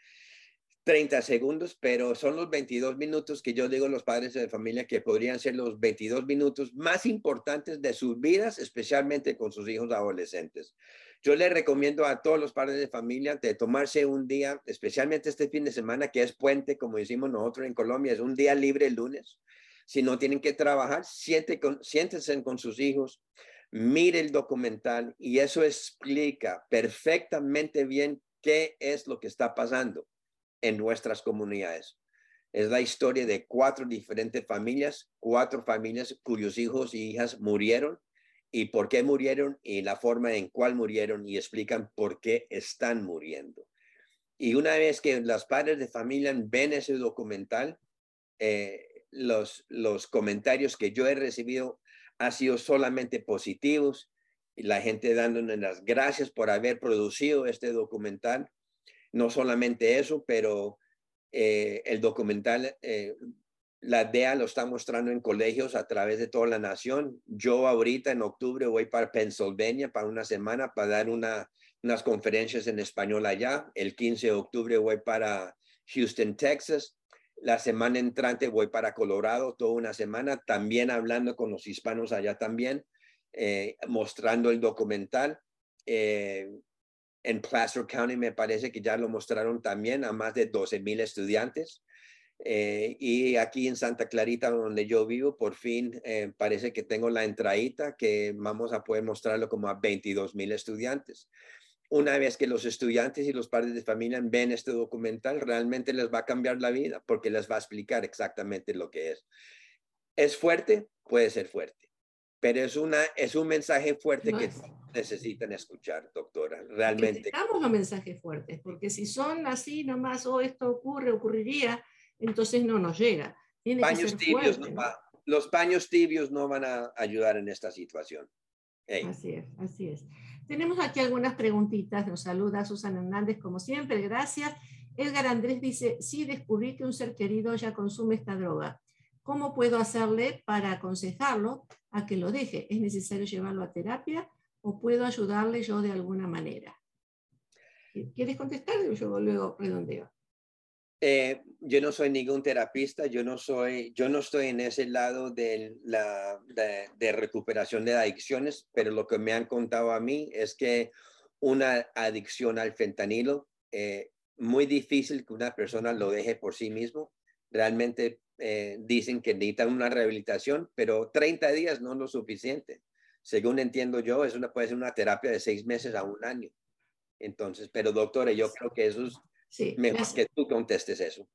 30 segundos, pero son los 22 minutos que yo digo a los padres de familia que podrían ser los 22 minutos más importantes de sus vidas, especialmente con sus hijos adolescentes. Yo les recomiendo a todos los padres de familia de tomarse un día, especialmente este fin de semana, que es puente, como decimos nosotros en Colombia, es un día libre el lunes. Si no tienen que trabajar, siéntense con sus hijos, mire el documental y eso explica perfectamente bien qué es lo que está pasando en nuestras comunidades. Es la historia de cuatro diferentes familias, cuatro familias cuyos hijos y hijas murieron y por qué murieron y la forma en cual murieron y explican por qué están muriendo. Y una vez que los padres de familia ven ese documental, eh, los, los comentarios que yo he recibido han sido solamente positivos y la gente dándonos las gracias por haber producido este documental no solamente eso, pero eh, el documental, eh, la DEA lo está mostrando en colegios a través de toda la nación. Yo ahorita en octubre voy para Pennsylvania para una semana para dar una, unas conferencias en español allá. El 15 de octubre voy para Houston, Texas. La semana entrante voy para Colorado toda una semana, también hablando con los hispanos allá también, eh, mostrando el documental. En Placer County me parece que ya lo mostraron también a más de 12 mil estudiantes. Eh, y aquí en Santa Clarita, donde yo vivo, por fin eh, parece que tengo la entradita que vamos a poder mostrarlo como a 22 mil estudiantes. Una vez que los estudiantes y los padres de familia ven este documental, realmente les va a cambiar la vida porque les va a explicar exactamente lo que es. ¿Es fuerte? Puede ser fuerte, pero es, una, es un mensaje fuerte que necesitan escuchar, doctora, realmente. Necesitamos los mensajes fuertes, porque si son así nomás, o oh, esto ocurre, ocurriría, entonces no nos llega. paños tibios los paños tibios no van a ayudar en esta situación. Así es, así es. Tenemos aquí algunas preguntitas. Nos saluda Susana Hernández, como siempre, gracias. Edgar Andrés dice, sí descubrí que un ser querido ya consume esta droga. ¿Cómo puedo hacerle para aconsejarlo a que lo deje? ¿Es necesario llevarlo a terapia o puedo ayudarle yo de alguna manera? ¿Quieres contestar? Yo luego redondeo. Eh, yo no soy ningún terapista, yo no soy, yo no estoy en ese lado de la de, recuperación de adicciones, pero lo que me han contado a mí es que una adicción al fentanilo, eh, muy difícil que una persona lo deje por sí mismo. Realmente eh, dicen que necesitan una rehabilitación, pero 30 días no es lo suficiente. Según entiendo yo, es una, puede ser una terapia de seis meses a un año. Entonces, pero doctora, yo creo que eso es Sí, Mejor que tú contestes eso.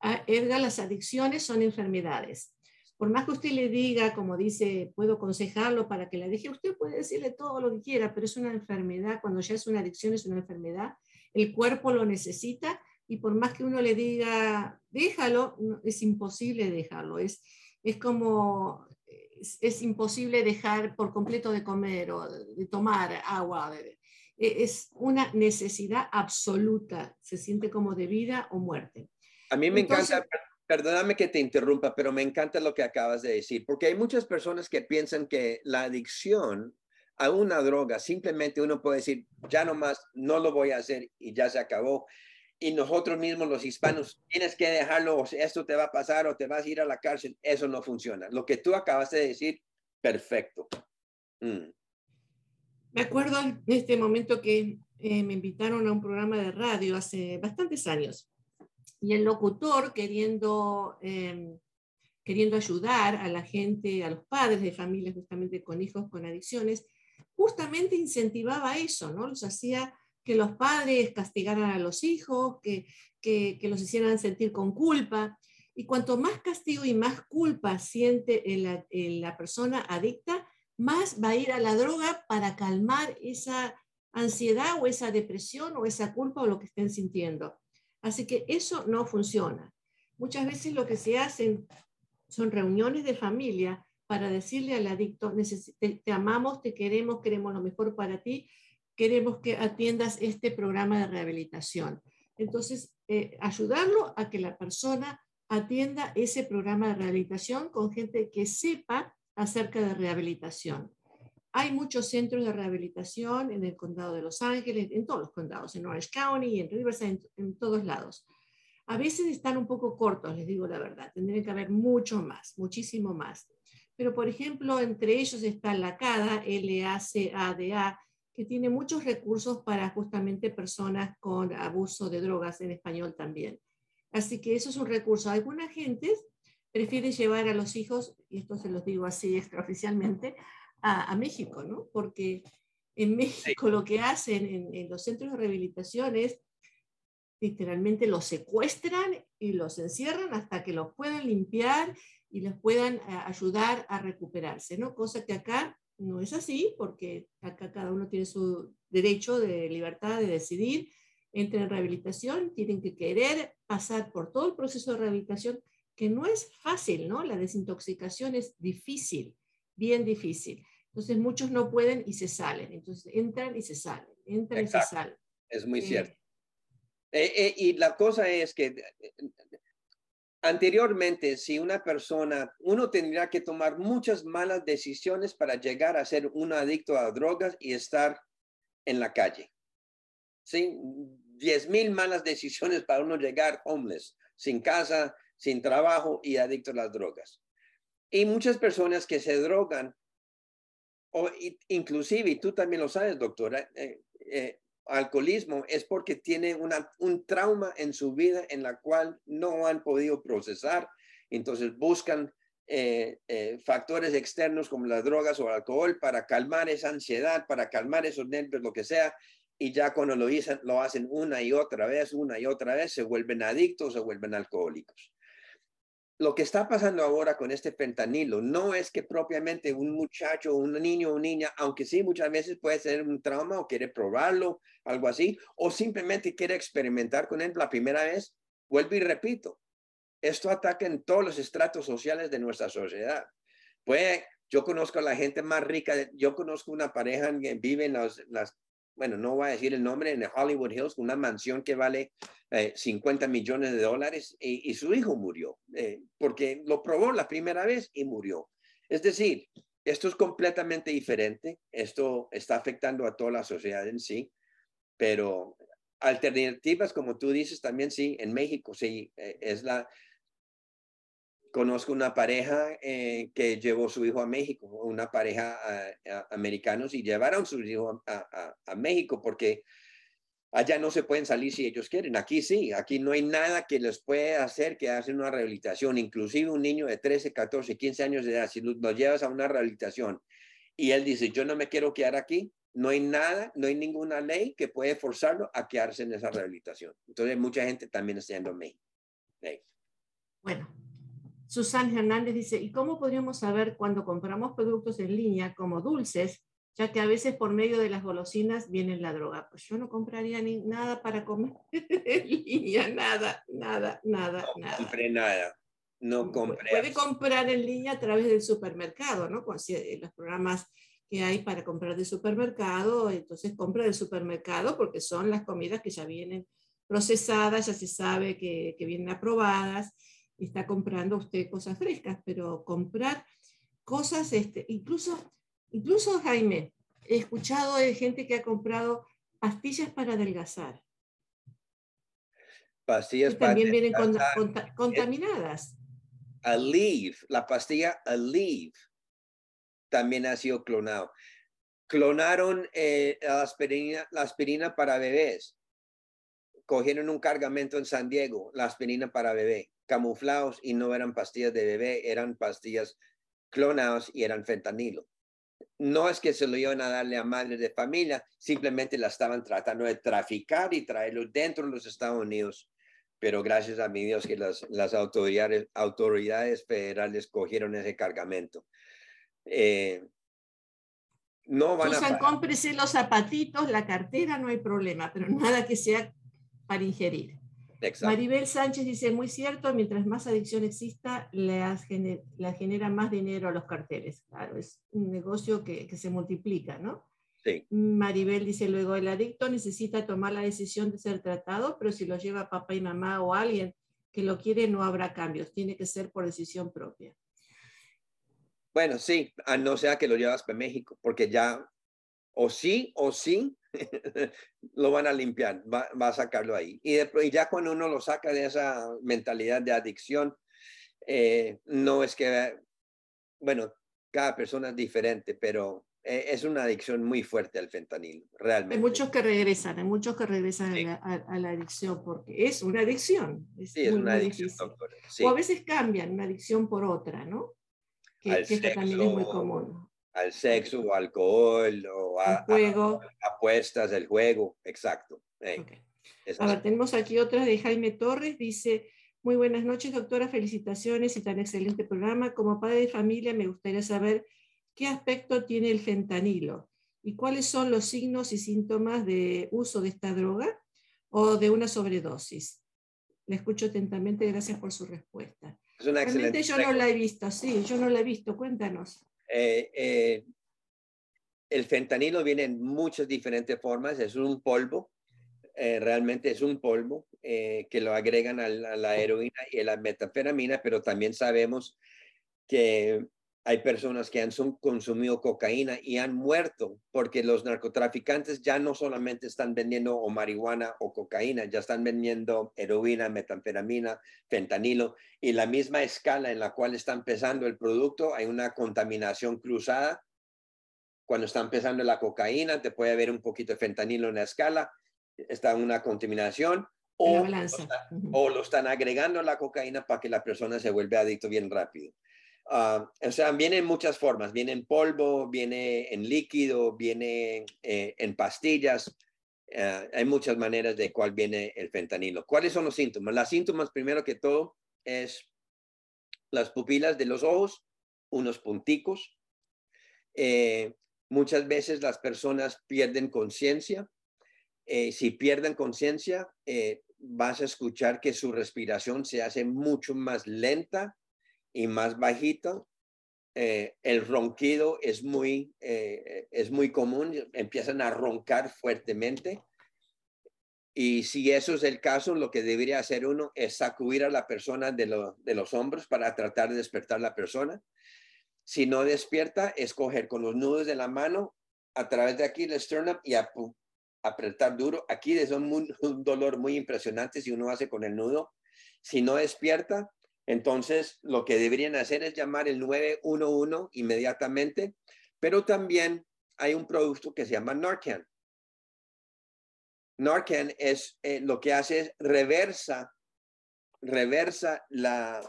A Edgar, las adicciones son enfermedades. Por más que usted le diga, como dice, puedo aconsejarlo para que la deje, usted puede decirle todo lo que quiera, pero es una enfermedad, cuando ya es una adicción, es una enfermedad, el cuerpo lo necesita y por más que uno le diga, déjalo, es imposible dejarlo. Es, es como, es, imposible dejar por completo de comer o de tomar agua. De, e, es una necesidad absoluta, se siente como de vida o muerte. A mí me encanta, perdóname que te interrumpa, pero me encanta lo que acabas de decir, porque hay muchas personas que piensan que la adicción a una droga, simplemente uno puede decir, ya no más, no lo voy a hacer y ya se acabó. Y nosotros mismos los hispanos, tienes que dejarlo, esto te va a pasar o te vas a ir a la cárcel, eso no funciona. Lo que tú acabas de decir, perfecto. Mm. Me acuerdo en este momento que eh, me invitaron a un programa de radio hace bastantes años y el locutor queriendo, em, queriendo ayudar a la gente, a los padres de familias justamente con hijos con adicciones, justamente incentivaba eso, ¿no? Los hacía que los padres castigaran a los hijos, que, que, los hicieran sentir con culpa. Y cuanto más castigo y más culpa siente la, la persona adicta, más va a ir a la droga para calmar esa ansiedad o esa depresión o esa culpa o lo que estén sintiendo. Así que eso no funciona. Muchas veces lo que se hacen son reuniones de familia para decirle al adicto, te, amamos, te queremos, queremos lo mejor para ti, queremos que atiendas este programa de rehabilitación. Entonces, eh, ayudarlo a que la persona atienda ese programa de rehabilitación con gente que sepa acerca de rehabilitación. Hay muchos centros de rehabilitación en el condado de Los Ángeles, en todos los condados, en Orange County, en Riverside, en, todos lados. A veces están un poco cortos, les digo la verdad. Tendría que haber mucho más, muchísimo más. Pero, por ejemplo, entre ellos está la CADA, LACADA, que tiene muchos recursos para justamente personas con abuso de drogas en español también. Así que eso es un recurso. Algunas gentes prefiere llevar a los hijos, y esto se los digo así extraoficialmente, a, México, ¿no? Porque en México lo que hacen en, los centros de rehabilitación es literalmente los secuestran y los encierran hasta que los puedan limpiar y les puedan eh, ayudar a recuperarse, ¿no? Cosa que acá no es así, porque acá cada uno tiene su derecho de libertad de decidir, entran en rehabilitación, tienen que querer pasar por todo el proceso de rehabilitación que no es fácil, ¿no? La desintoxicación es difícil, bien difícil. Entonces muchos no pueden y se salen. Entonces entran y se salen, entran y se salen. Es muy cierto. Eh, eh, y la cosa es que eh, anteriormente, si una persona, uno tendría que tomar muchas malas decisiones para llegar a ser un adicto a drogas y estar en la calle. ¿Sí? Diez mil malas decisiones para uno llegar homeless, sin casa, sin trabajo y adictos a las drogas. Y muchas personas que se drogan, o inclusive, y tú también lo sabes, doctora, eh, eh, alcoholismo es porque tiene un trauma en su vida en la cual no han podido procesar. Entonces buscan eh, factores externos como las drogas o alcohol para calmar esa ansiedad, para calmar esos nervios, lo que sea. Y ya cuando lo, dicen, lo hacen una y otra vez, una y otra vez, se vuelven adictos, se vuelven alcohólicos lo que está pasando ahora con este fentanilo no es que propiamente un muchacho, un niño o niña, aunque sí muchas veces puede ser un trauma o quiere probarlo, algo así, o simplemente quiere experimentar con él la primera vez, vuelvo y repito, esto ataca en todos los estratos sociales de nuestra sociedad. Pues yo conozco a la gente más rica, yo conozco una pareja que vive en las, las bueno, no voy a decir el nombre, en Hollywood Hills, una mansión que vale 50 eh, millones de dólares y, su hijo murió eh, porque lo probó la primera vez y murió. Es decir, esto es completamente diferente, esto está afectando a toda la sociedad en sí, pero alternativas, como tú dices, también sí, en México sí, eh, es la, conozco una pareja eh, que llevó su hijo a México, una pareja uh, americanos y llevaron su hijo a, a, México porque allá no se pueden salir si ellos quieren. Aquí sí, aquí no hay nada que les pueda hacer que hacen una rehabilitación. Inclusive un niño de 13, 14, 15 años de edad, si lo llevas a una rehabilitación y él dice, yo no me quiero quedar aquí, no hay nada, no hay ninguna ley que puede forzarlo a quedarse en esa rehabilitación. Entonces mucha gente también está yendo a México. Bueno, Susan Hernández dice, ¿y cómo podríamos saber cuando compramos productos en línea como dulces, ya que a veces por medio de las golosinas viene la droga? Pues yo no compraría ni nada para comer en línea, nada, nada, nada, no nada. Compré nada. No compré. Puede comprar en línea a través del supermercado, ¿no? Con los programas que hay para comprar de supermercado, entonces compra del supermercado porque son las comidas que ya vienen procesadas, ya se sabe que, que vienen aprobadas está comprando usted cosas frescas, pero comprar cosas, este, incluso, incluso Jaime, he escuchado de gente que ha comprado pastillas para adelgazar. Pastillas para también vienen contaminadas. Aleve, la pastilla Aleve también ha sido clonado. Clonaron eh, la, aspirina, la aspirina para bebés. Cogieron un cargamento en San Diego, la aspirina para bebé camuflados y no eran pastillas de bebé, eran pastillas clonadas y eran fentanilo. No es que se lo iban a darle a madres de familia, simplemente la estaban tratando de traficar y traerlo dentro de los Estados Unidos. Pero gracias a mi Dios que las, las autoridades, autoridades federales cogieron ese cargamento. Eh, no van Susan, a cómprese los zapatitos, la cartera, no hay problema, pero nada que sea para ingerir. Maribel Sánchez dice, muy cierto, mientras más adicción exista, la, genera más dinero a los carteles. Claro, es un negocio que, se multiplica, ¿no? Sí. Maribel dice luego, el adicto necesita tomar la decisión de ser tratado, pero si lo lleva papá y mamá o alguien que lo quiere, no habrá cambios. Tiene que ser por decisión propia. Bueno, sí, a no sea que lo llevas para México, porque ya o sí o sí lo van a limpiar, va, a sacarlo ahí. Y, después, ya cuando uno lo saca de esa mentalidad de adicción, eh, no es que, bueno, cada persona es diferente, pero eh, es una adicción muy fuerte al fentanilo, realmente. Hay muchos que regresan, hay muchos que regresan a, la, adicción porque es una adicción. sí, es una adicción, O a veces cambian una adicción por otra, ¿no? Que, que también es muy común al sexo o alcohol o a, juego. apuestas, el juego, exacto. Ahora tenemos aquí otra de Jaime Torres, dice, muy buenas noches doctora, felicitaciones y tan excelente programa. Como padre de familia me gustaría saber qué aspecto tiene el fentanilo y cuáles son los signos y síntomas de uso de esta droga o de una sobredosis. Le escucho atentamente, gracias por su respuesta. Es una excelente yo no la he visto, sí, yo no la he visto, cuéntanos. Eh, eh, el fentanilo viene en muchas diferentes formas, es un polvo, eh, realmente es un polvo que lo agregan a la, heroína y a la metafenamina, pero también sabemos que hay personas que han consumido cocaína y han muerto porque los narcotraficantes ya no solamente están vendiendo o marihuana o cocaína, ya están vendiendo heroína, metanfetamina, fentanilo y la misma escala en la cual está empezando el producto, hay una contaminación cruzada. Cuando está empezando la cocaína, te puede haber un poquito de fentanilo en la escala, está una contaminación o, o lo están agregando a la cocaína para que la persona se vuelva adicto bien rápido. Ah, o sea, viene en muchas formas, viene en polvo, viene en líquido, viene eh, en pastillas. Ah, hay muchas maneras de cuál viene el fentanilo. ¿Cuáles son los síntomas? Los síntomas, primero que todo, es las pupilas de los ojos, unos punticos. Eh, muchas veces las personas pierden conciencia. Eh, si pierden conciencia, vas a escuchar que su respiración se hace mucho más lenta y más bajito. Eh, el ronquido es muy, eh, es muy común, empiezan a roncar fuertemente. Y si eso es el caso, lo que debería hacer uno es sacudir a la persona de, los hombros para tratar de despertar a la persona. Si no despierta, es coger con los nudos de la mano a través de aquí el sternum y apretar duro. Aquí es un, un dolor muy impresionante si uno hace con el nudo. Si no despierta, entonces, lo que deberían hacer es llamar el 911 inmediatamente, pero también hay un producto que se llama Narcan. Narcan es eh, lo que hace es reversa, reversa la,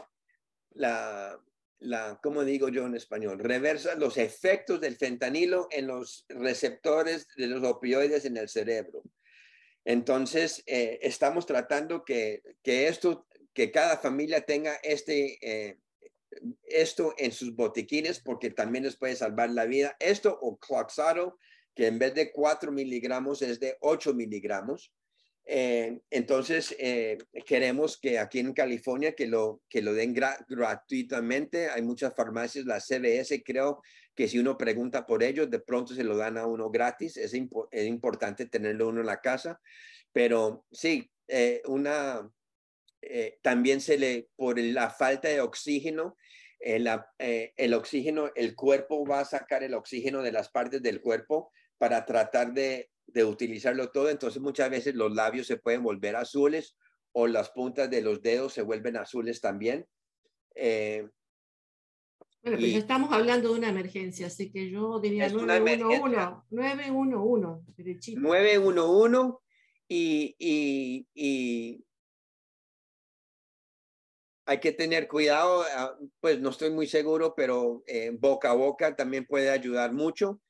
la, la, ¿cómo digo yo en español? Reversa los efectos del fentanilo en los receptores de los opioides en el cerebro. Entonces, eh, estamos tratando que, que esto que cada familia tenga este, eh, esto en sus botiquines porque también les puede salvar la vida. Esto o Cloxaro, que en vez de 4 miligramos es de 8 miligramos. Eh, entonces, eh, queremos que aquí en California que lo, que lo den gratuitamente. Hay muchas farmacias, la CBS creo que si uno pregunta por ellos, de pronto se lo dan a uno gratis. Es, es importante tenerlo uno en la casa. Pero sí, una, eh, también se le, por la falta de oxígeno, eh, eh, el oxígeno, el cuerpo va a sacar el oxígeno de las partes del cuerpo para tratar de, de utilizarlo todo. Entonces muchas veces los labios se pueden volver azules o las puntas de los dedos se vuelven azules también. bueno, pero estamos hablando de una emergencia, así que yo diría 911, 911, 911 y, y, y hay que tener cuidado, ah, pues no estoy muy seguro, pero eh, boca a boca también puede ayudar mucho,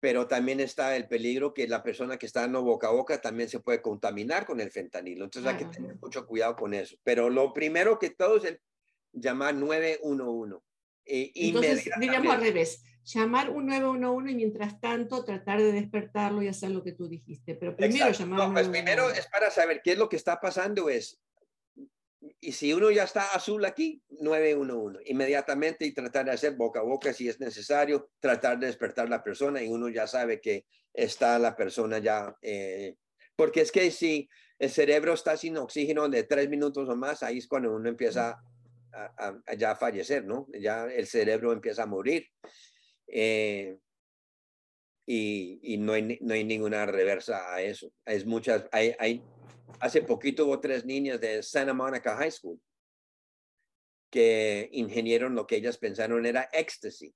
pero también está el peligro que la persona que está dando boca a boca también se puede contaminar con el fentanilo. Entonces hay que tener mucho cuidado con eso. Pero lo primero que todo es el llamar 911. Eh, Entonces, diríamos al revés, llamar un 911 y mientras tanto tratar de despertarlo y hacer lo que tú dijiste. Pero primero llamar pues primero es para saber qué es lo que está pasando, es y si uno ya está azul aquí, 911, inmediatamente y tratar de hacer boca a boca si es necesario, tratar de despertar la persona y uno ya sabe que está la persona ya, eh, porque es que si el cerebro está sin oxígeno de tres minutos o más, ahí es cuando uno empieza a, ya fallecer, ¿no? Ya el cerebro empieza a morir. Eh, y, y no, hay, no hay ninguna reversa a eso. Es muchas, hay, hay Hace poquito hubo tres niñas de Santa Monica High School que ingenieron lo que ellas pensaron era éxtasis.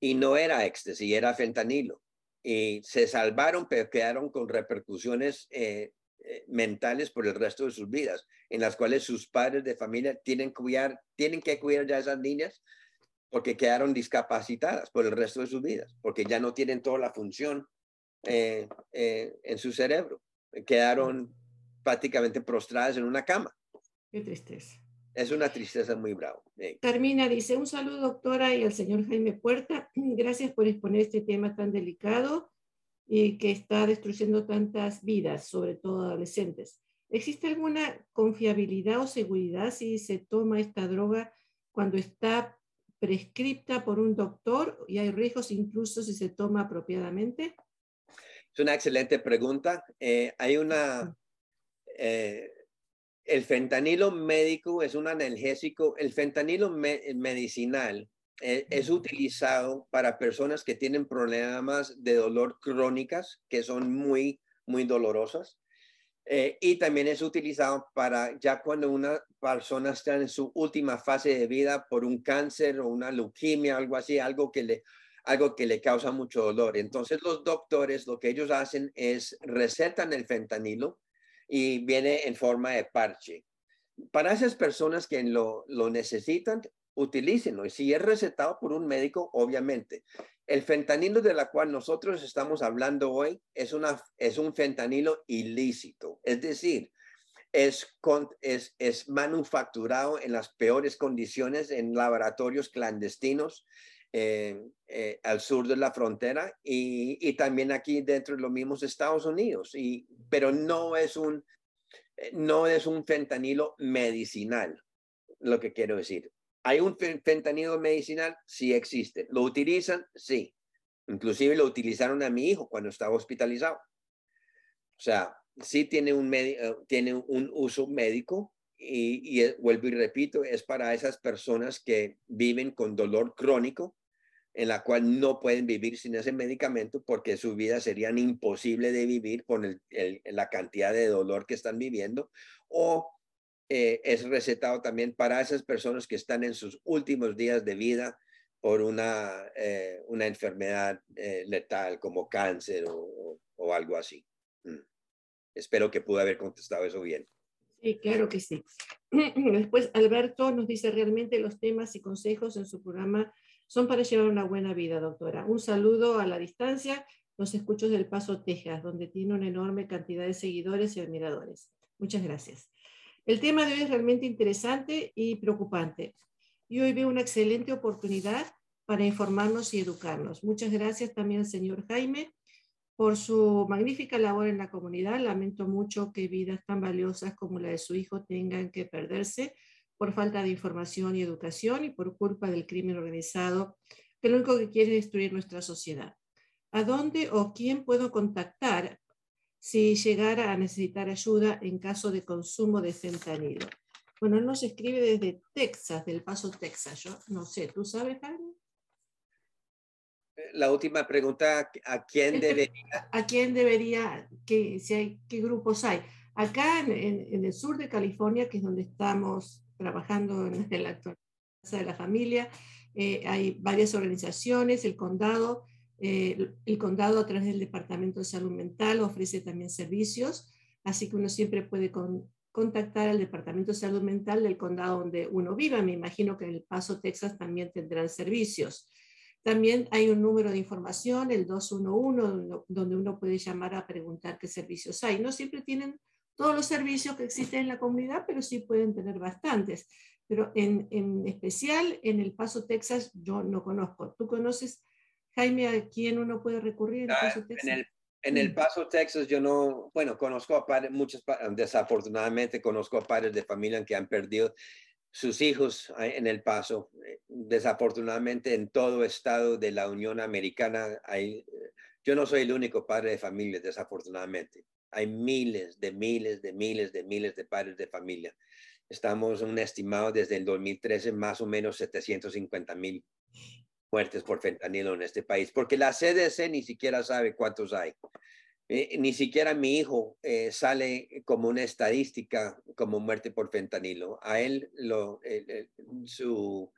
Y no era éxtasis, era fentanilo. Y se salvaron, pero quedaron con repercusiones eh, eh, mentales por el resto de sus vidas, en las cuales sus padres de familia tienen, cuidar, tienen que cuidar ya a esas niñas porque quedaron discapacitadas por el resto de sus vidas, porque ya no tienen toda la función eh, en su cerebro quedaron prácticamente prostradas en una cama. Qué tristeza. Es una tristeza muy bravo. Termina, dice, un saludo doctora y al señor Jaime Puerta. Gracias por exponer este tema tan delicado y que está destruyendo tantas vidas, sobre todo adolescentes. ¿Existe alguna confiabilidad o seguridad si se toma esta droga cuando está prescripta por un doctor y hay riesgos incluso si se toma apropiadamente? Es una excelente pregunta. Eh, hay una, eh, el fentanilo médico es un analgésico. El fentanilo medicinal eh, es utilizado para personas que tienen problemas de dolor crónicas, que son muy, muy dolorosas. Eh, y también es utilizado para ya cuando una persona está en su última fase de vida por un cáncer o una leucemia, algo así, algo que le, algo que le causa mucho dolor. Entonces los doctores lo que ellos hacen es recetan el fentanilo y viene en forma de parche. Para esas personas que lo, lo necesitan, utilícenlo. Y si es recetado por un médico, obviamente. El fentanilo de la cual nosotros estamos hablando hoy es, una, es un fentanilo ilícito, es decir, es, es, es manufacturado en las peores condiciones en laboratorios clandestinos eh, eh, al sur de la frontera y, y, también aquí dentro de los mismos Estados Unidos. Y, pero no es un, eh, no es un fentanilo medicinal, lo que quiero decir. ¿Hay un fentanilo medicinal? Sí existe. ¿Lo utilizan? Sí. Inclusive lo utilizaron a mi hijo cuando estaba hospitalizado. O sea, sí tiene un, eh, tiene un uso médico y, y, vuelvo y repito, es para esas personas que viven con dolor crónico, en la cual no pueden vivir sin ese medicamento porque su vida sería imposible de vivir con la cantidad de dolor que están viviendo, o eh, es recetado también para esas personas que están en sus últimos días de vida por una, eh, una enfermedad eh, letal como cáncer o, o, algo así. Mm. Espero que pude haber contestado eso bien. Sí, claro que sí. Después, Alberto nos dice realmente los temas y consejos en su programa son para llevar una buena vida, doctora. Un saludo a la distancia, los escuchos del Paso, Texas, donde tiene una enorme cantidad de seguidores y admiradores. Muchas gracias. El tema de hoy es realmente interesante y preocupante. Y hoy veo una excelente oportunidad para informarnos y educarnos. Muchas gracias también al señor Jaime por su magnífica labor en la comunidad. Lamento mucho que vidas tan valiosas como la de su hijo tengan que perderse por falta de información y educación y por culpa del crimen organizado, que lo único que quiere es destruir nuestra sociedad. ¿A dónde o quién puedo contactar si llegara a necesitar ayuda en caso de consumo de fentanilo. Bueno, él nos escribe desde Texas, del Paso, Texas. Yo no sé, ¿tú sabes, Jaime? La última pregunta, ¿a quién debería? ¿A quién debería, qué, si hay, qué grupos hay? Acá en, el sur de California, que es donde estamos trabajando en, la actualidad de la familia, eh, hay varias organizaciones, el condado eh, el condado a través del Departamento de Salud Mental ofrece también servicios, así que uno siempre puede contactar al Departamento de Salud Mental del condado donde uno viva. Me imagino que en El Paso, Texas también tendrán servicios. También hay un número de información, el 211, donde uno puede llamar a preguntar qué servicios hay. No siempre tienen todos los servicios que existen en la comunidad, pero sí pueden tener bastantes. Pero en, en especial en El Paso, Texas, yo no conozco. ¿Tú conoces Jaime, ¿a quién uno puede recurrir en, ah, el, en el, Paso, Texas, yo no, bueno, conozco a padres, muchos, desafortunadamente conozco a padres de familia que han perdido sus hijos en el Paso. Desafortunadamente, en todo estado de la Unión Americana, hay, yo no soy el único padre de familia, desafortunadamente. Hay miles de miles de miles de miles de padres de familia. Estamos un estimado desde el 2013, más o menos 750 mil muertes por fentanilo en este país, porque la CDC ni siquiera sabe cuántos hay. Eh, ni siquiera mi hijo eh, sale como una estadística como muerte por fentanilo. A él lo, su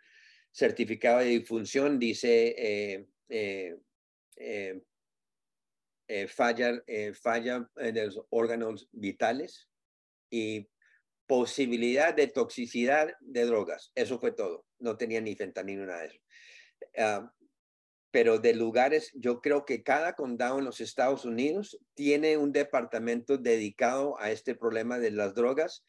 certificado de difunción dice eh, falla, falla en los órganos vitales y posibilidad de toxicidad de drogas. Eso fue todo. No tenía ni fentanilo, nada de eso. Ah, pero de lugares, yo creo que cada condado en los Estados Unidos tiene un departamento dedicado a este problema de las drogas,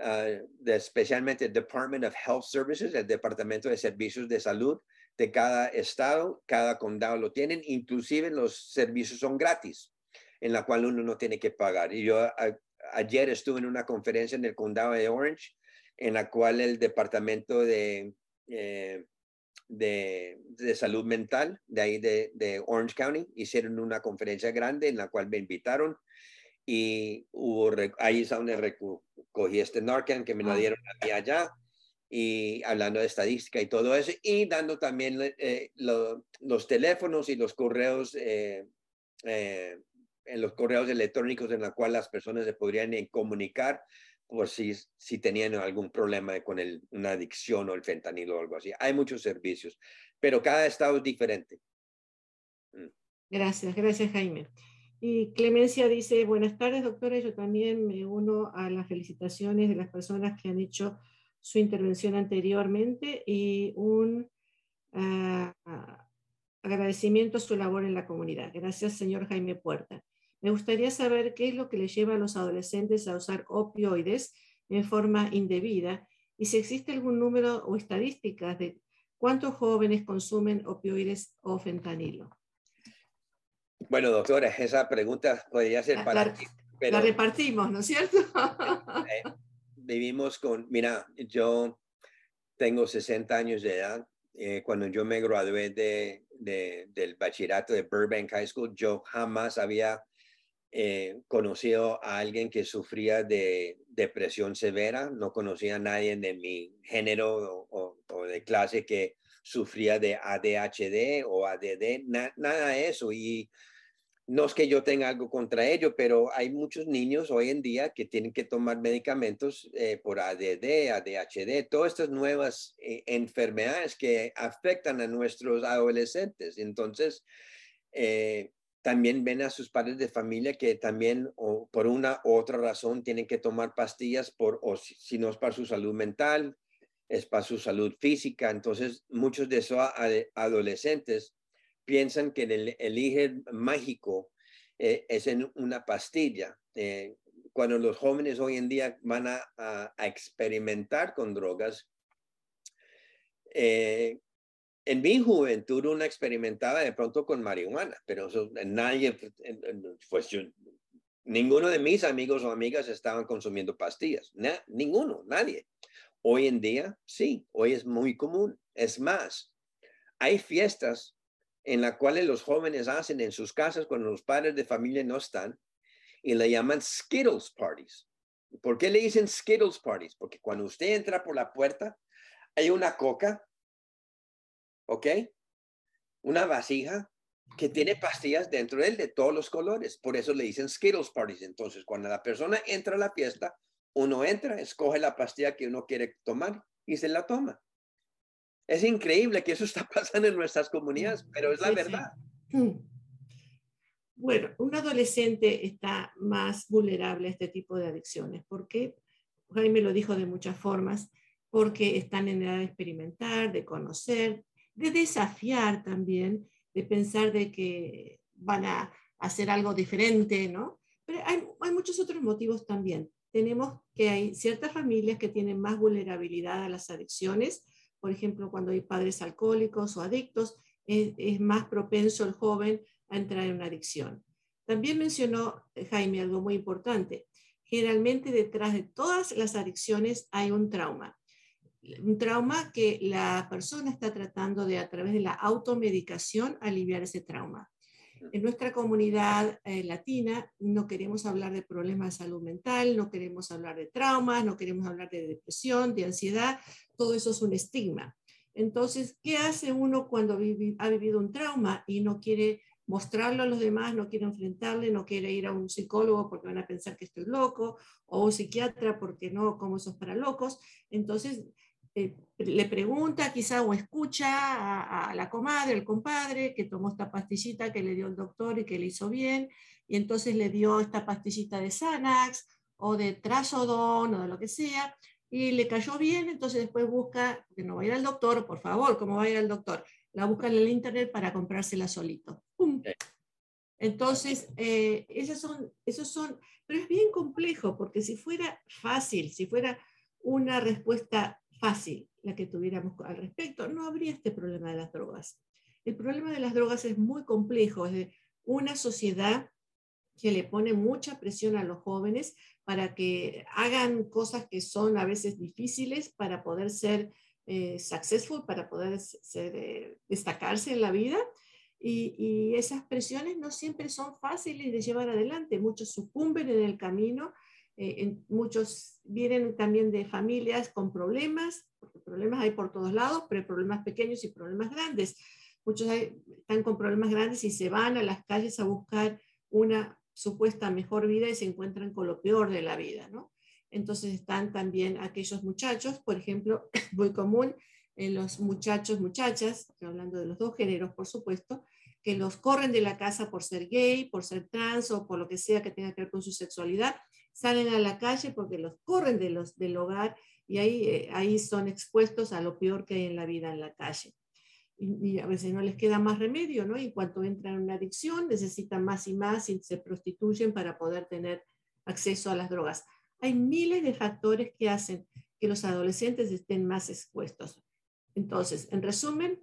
ah, especialmente el Department of Health Services, el Departamento de Servicios de Salud de cada estado, cada condado lo tienen, inclusive los servicios son gratis, en la cual uno no tiene que pagar. Y yo ayer estuve en una conferencia en el condado de Orange, en la cual el Departamento de... Eh, de, salud mental de ahí de, Orange County. Hicieron una conferencia grande en la cual me invitaron y hubo, ahí es donde recogí este Narcan que me lo ah. dieron a allá y hablando de estadística y todo eso, y dando también eh, los teléfonos y los correos, eh, eh, en los correos electrónicos en los cuales las personas se podrían comunicar por si, si tenían algún problema con el, una adicción o el fentanilo o algo así. Hay muchos servicios, pero cada estado es diferente. Mm. Gracias, gracias Jaime. Y Clemencia dice, buenas tardes doctora, yo también me uno a las felicitaciones de las personas que han hecho su intervención anteriormente y un ah, agradecimiento a su labor en la comunidad. Gracias, señor Jaime Puerta. Me gustaría saber qué es lo que le lleva a los adolescentes a usar opioides en forma indebida y si existe algún número o estadísticas de cuántos jóvenes consumen opioides o fentanilo. Bueno, doctora, esa pregunta podría ser para la, la repartimos, ¿no es cierto? Vivimos con, mira, yo tengo 60 años de edad. Eh, cuando yo me gradué de, del bachillerato de Burbank High School, yo jamás había eh, conocido a alguien que sufría de depresión severa. No conocía a nadie de mi género o, de clase que sufría de ADHD o ADD, nada de eso. Y no es que yo tenga algo contra ello, pero hay muchos niños hoy en día que tienen que tomar medicamentos eh, por ADD, ADHD, todas estas nuevas eh, enfermedades que afectan a nuestros adolescentes. Entonces, eh, también ven a sus padres de familia que también por una u otra razón tienen que tomar pastillas por, o si, no es para su salud mental, es para su salud física. Entonces, muchos de esos adolescentes piensan que el, elige mágico eh, es en una pastilla. Eh, cuando los jóvenes hoy en día van a, experimentar con drogas, eh, en mi juventud uno experimentaba de pronto con marihuana, pero nadie, pues ninguno de mis amigos o amigas estaban consumiendo pastillas, ninguno, nadie. Hoy en día, sí, hoy es muy común. Es más, hay fiestas en la cual los jóvenes hacen en sus casas cuando los padres de familia no están y le llaman Skittles parties. ¿Por qué le dicen Skittles parties? Porque cuando usted entra por la puerta, hay una coca, ¿ok? Una vasija que tiene pastillas dentro de él de todos los colores. Por eso le dicen Skittles parties. Entonces, cuando la persona entra a la fiesta, uno entra, escoge la pastilla que uno quiere tomar y se la toma. Es increíble que eso está pasando en nuestras comunidades, pero es la verdad. Mm. Bueno, un adolescente está más vulnerable a este tipo de adicciones. ¿Por qué? Jaime lo dijo de muchas formas, porque están en edad de experimentar, de conocer, de desafiar también, de pensar de que van a hacer algo diferente, ¿no? Pero hay, hay muchos otros motivos también. Tenemos que hay ciertas familias que tienen más vulnerabilidad a las adicciones, por ejemplo, cuando hay padres alcohólicos o adictos, es, más propenso el joven a entrar en una adicción. También mencionó eh, Jaime algo muy importante. Generalmente detrás de todas las adicciones hay un trauma. Un trauma que la persona está tratando de, a través de la automedicación, aliviar ese trauma. En nuestra comunidad eh, latina no queremos hablar de problemas de salud mental, no queremos hablar de traumas, no queremos hablar de depresión, de ansiedad, todo eso es un estigma. Entonces, ¿qué hace uno cuando ha vivido un trauma y no quiere mostrarlo a los demás, no quiere enfrentarle, no quiere ir a un psicólogo porque van a pensar que estoy loco, o un psiquiatra porque no, como esos para locos? Entonces, eh, le pregunta quizá o escucha a, la comadre, el compadre, que tomó esta pastillita que le dio el doctor y que le hizo bien, y entonces le dio esta pastillita de Xanax o de Trazodon o de lo que sea, y le cayó bien, entonces después busca, que no va a ir al doctor, por favor, ¿cómo va a ir al doctor? La busca en el internet para comprársela solito. Entonces, eh, esos, son, esos son, pero es bien complejo, porque si fuera fácil, si fuera una respuesta fácil la que tuviéramos al respecto, no habría este problema de las drogas. El problema de las drogas es muy complejo, es de una sociedad que le pone mucha presión a los jóvenes para que hagan cosas que son a veces difíciles para poder ser eh, successful, para poder ser, eh, destacarse en la vida. y, esas presiones no siempre son fáciles de llevar adelante. Muchos sucumben en el camino, eh, muchos vienen también de familias con problemas, porque problemas hay por todos lados, pero hay problemas pequeños y problemas grandes. Muchos están con problemas grandes y se van a las calles a buscar una supuesta mejor vida y se encuentran con lo peor de la vida, ¿no? Entonces están también aquellos muchachos, por ejemplo, muy común en los muchachos, muchachas, hablando de los dos géneros, por supuesto, que los corren de la casa por ser gay, por ser trans o por lo que sea que tenga que ver con su sexualidad, salen a la calle porque los corren de los, del hogar y ahí, eh, ahí son expuestos a lo peor que hay en la vida en la calle. Y, a veces no les queda más remedio, ¿no? Y cuando entran en una adicción, necesitan más y más y se prostituyen para poder tener acceso a las drogas. Hay miles de factores que hacen que los adolescentes estén más expuestos. Entonces, en resumen,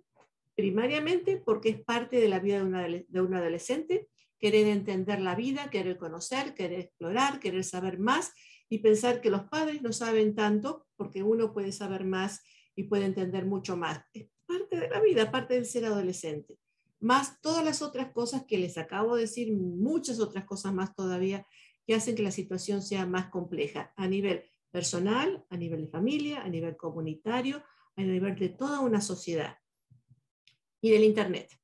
primariamente porque es parte de la vida de, una, de un adolescente, querer entender la vida, querer conocer, querer explorar, querer saber más y pensar que los padres no saben tanto porque uno puede saber más y puede entender mucho más. Es parte de la vida, parte del ser adolescente. Más todas las otras cosas que les acabo de decir, muchas otras cosas más todavía que hacen que la situación sea más compleja a nivel personal, a nivel de familia, a nivel comunitario, a nivel de toda una sociedad y del Internet.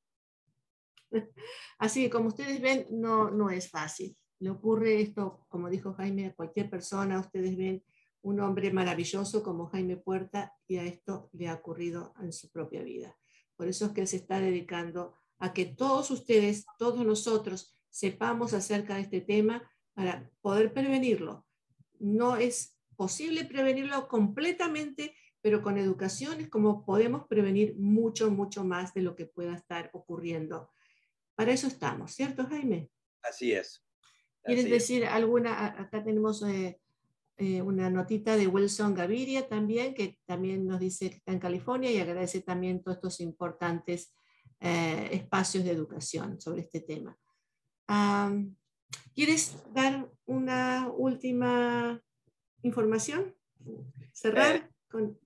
Así que como ustedes ven, no, no es fácil. Le ocurre esto, como dijo Jaime, a cualquier persona. Ustedes ven un hombre maravilloso como Jaime Puerta y a esto le ha ocurrido en su propia vida. Por eso es que se está dedicando a que todos ustedes, todos nosotros, sepamos acerca de este tema para poder prevenirlo. No es posible prevenirlo completamente, pero con educación es como podemos prevenir mucho, mucho más de lo que pueda estar ocurriendo. Para eso estamos, ¿cierto, Jaime? Así es. ¿Quieres decir alguna? Acá tenemos eh, eh, una notita de Wilson Gaviria también, que también nos dice que está en California y agradece también todos estos importantes eh, espacios de educación sobre este tema. ¿Quieres dar una última información? Cerrar con...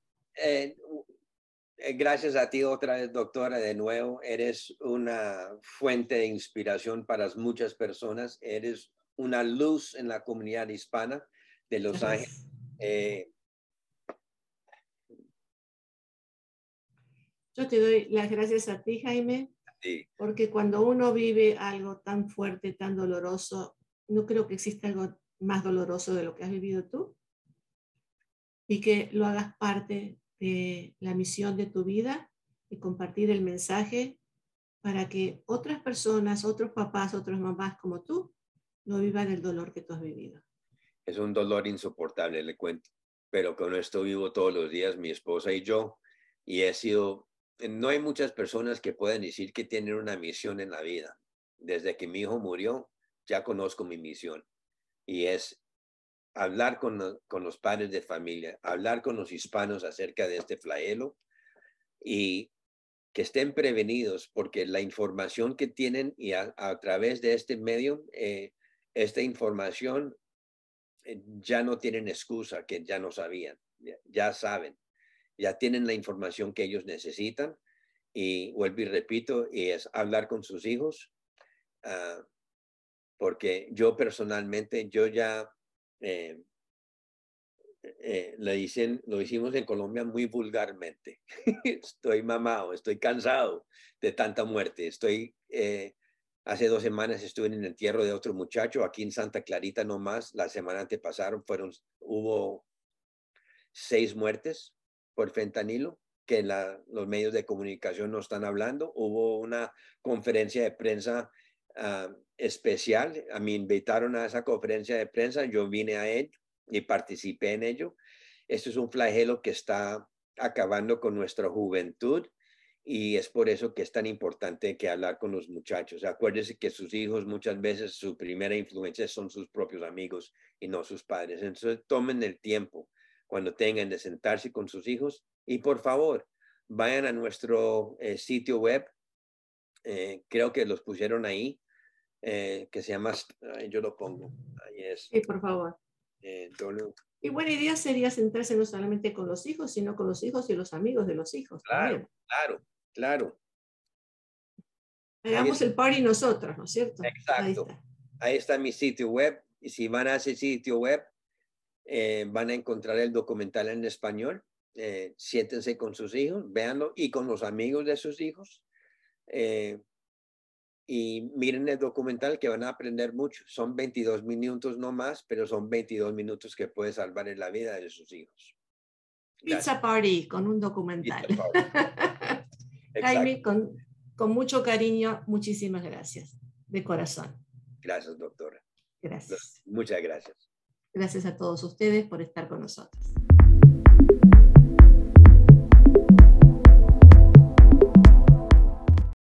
gracias a ti otra vez, doctora, de nuevo. Eres una fuente de inspiración para muchas personas. Eres una luz en la comunidad hispana de Los Ángeles. Eh, Yo te doy las gracias a ti, Jaime, porque cuando uno vive algo tan fuerte, tan doloroso, no creo que exista algo más doloroso de lo que has vivido tú y que lo hagas parte de la misión de tu vida y compartir el mensaje para que otras personas, otros papás, otras mamás como tú, no vivan el dolor que tú has vivido es un dolor insoportable, le cuento, pero con esto vivo todos los días, mi esposa y yo, y he sido, no hay muchas personas que puedan decir que tienen una misión en la vida. Desde que mi hijo murió, ya conozco mi misión, y es hablar con, con los padres de familia, hablar con los hispanos acerca de este flagelo y que estén prevenidos, porque la información que tienen y a, través de este medio, eh, esta información eh, ya no tienen excusa que ya no sabían, ya, saben, ya tienen la información que ellos necesitan y vuelvo y repito, y es hablar con sus hijos, ah, porque yo personalmente, yo ya eh, eh, le dicen, lo hicimos en Colombia muy vulgarmente. estoy mamado, estoy cansado de tanta muerte, estoy Hace dos semanas estuve en el entierro de otro muchacho aquí en Santa Clarita nomás. La semana antepasada fueron, hubo seis muertes por fentanilo que los medios de comunicación no están hablando. Hubo una conferencia de prensa ah, especial. A mí invitaron a esa conferencia de prensa. Yo vine a él y participé en ello. Esto es un flagelo que está acabando con nuestra juventud y es por eso que es tan importante que hablar con los muchachos. Acuérdense que sus hijos muchas veces su primera influencia son sus propios amigos y no sus padres. Entonces tomen el tiempo cuando tengan de sentarse con sus hijos y por favor vayan a nuestro eh, sitio web. Eh, creo que los pusieron ahí, eh, que se llama, yo lo pongo, ahí es. Sí, por favor. Y buena idea sería sentarse no solamente con los hijos, sino con los hijos y los amigos de los hijos. Claro, claro. Claro. Hagamos el party nosotros, ¿no es cierto? Exacto. Ahí está. mi sitio web. Y si van a ese sitio web, eh, van a encontrar el documental en español. Eh, siéntense con sus hijos, véanlo y con los amigos de sus hijos. Eh, y miren el documental que van a aprender mucho. Son 22 minutos no más, pero son 22 minutos que puede salvar en la vida de sus hijos. Pizza Party con un documental. Jaime, con, con mucho cariño, muchísimas gracias, de corazón. Gracias, doctora. Gracias. Muchas gracias. Gracias a todos ustedes por estar con nosotros.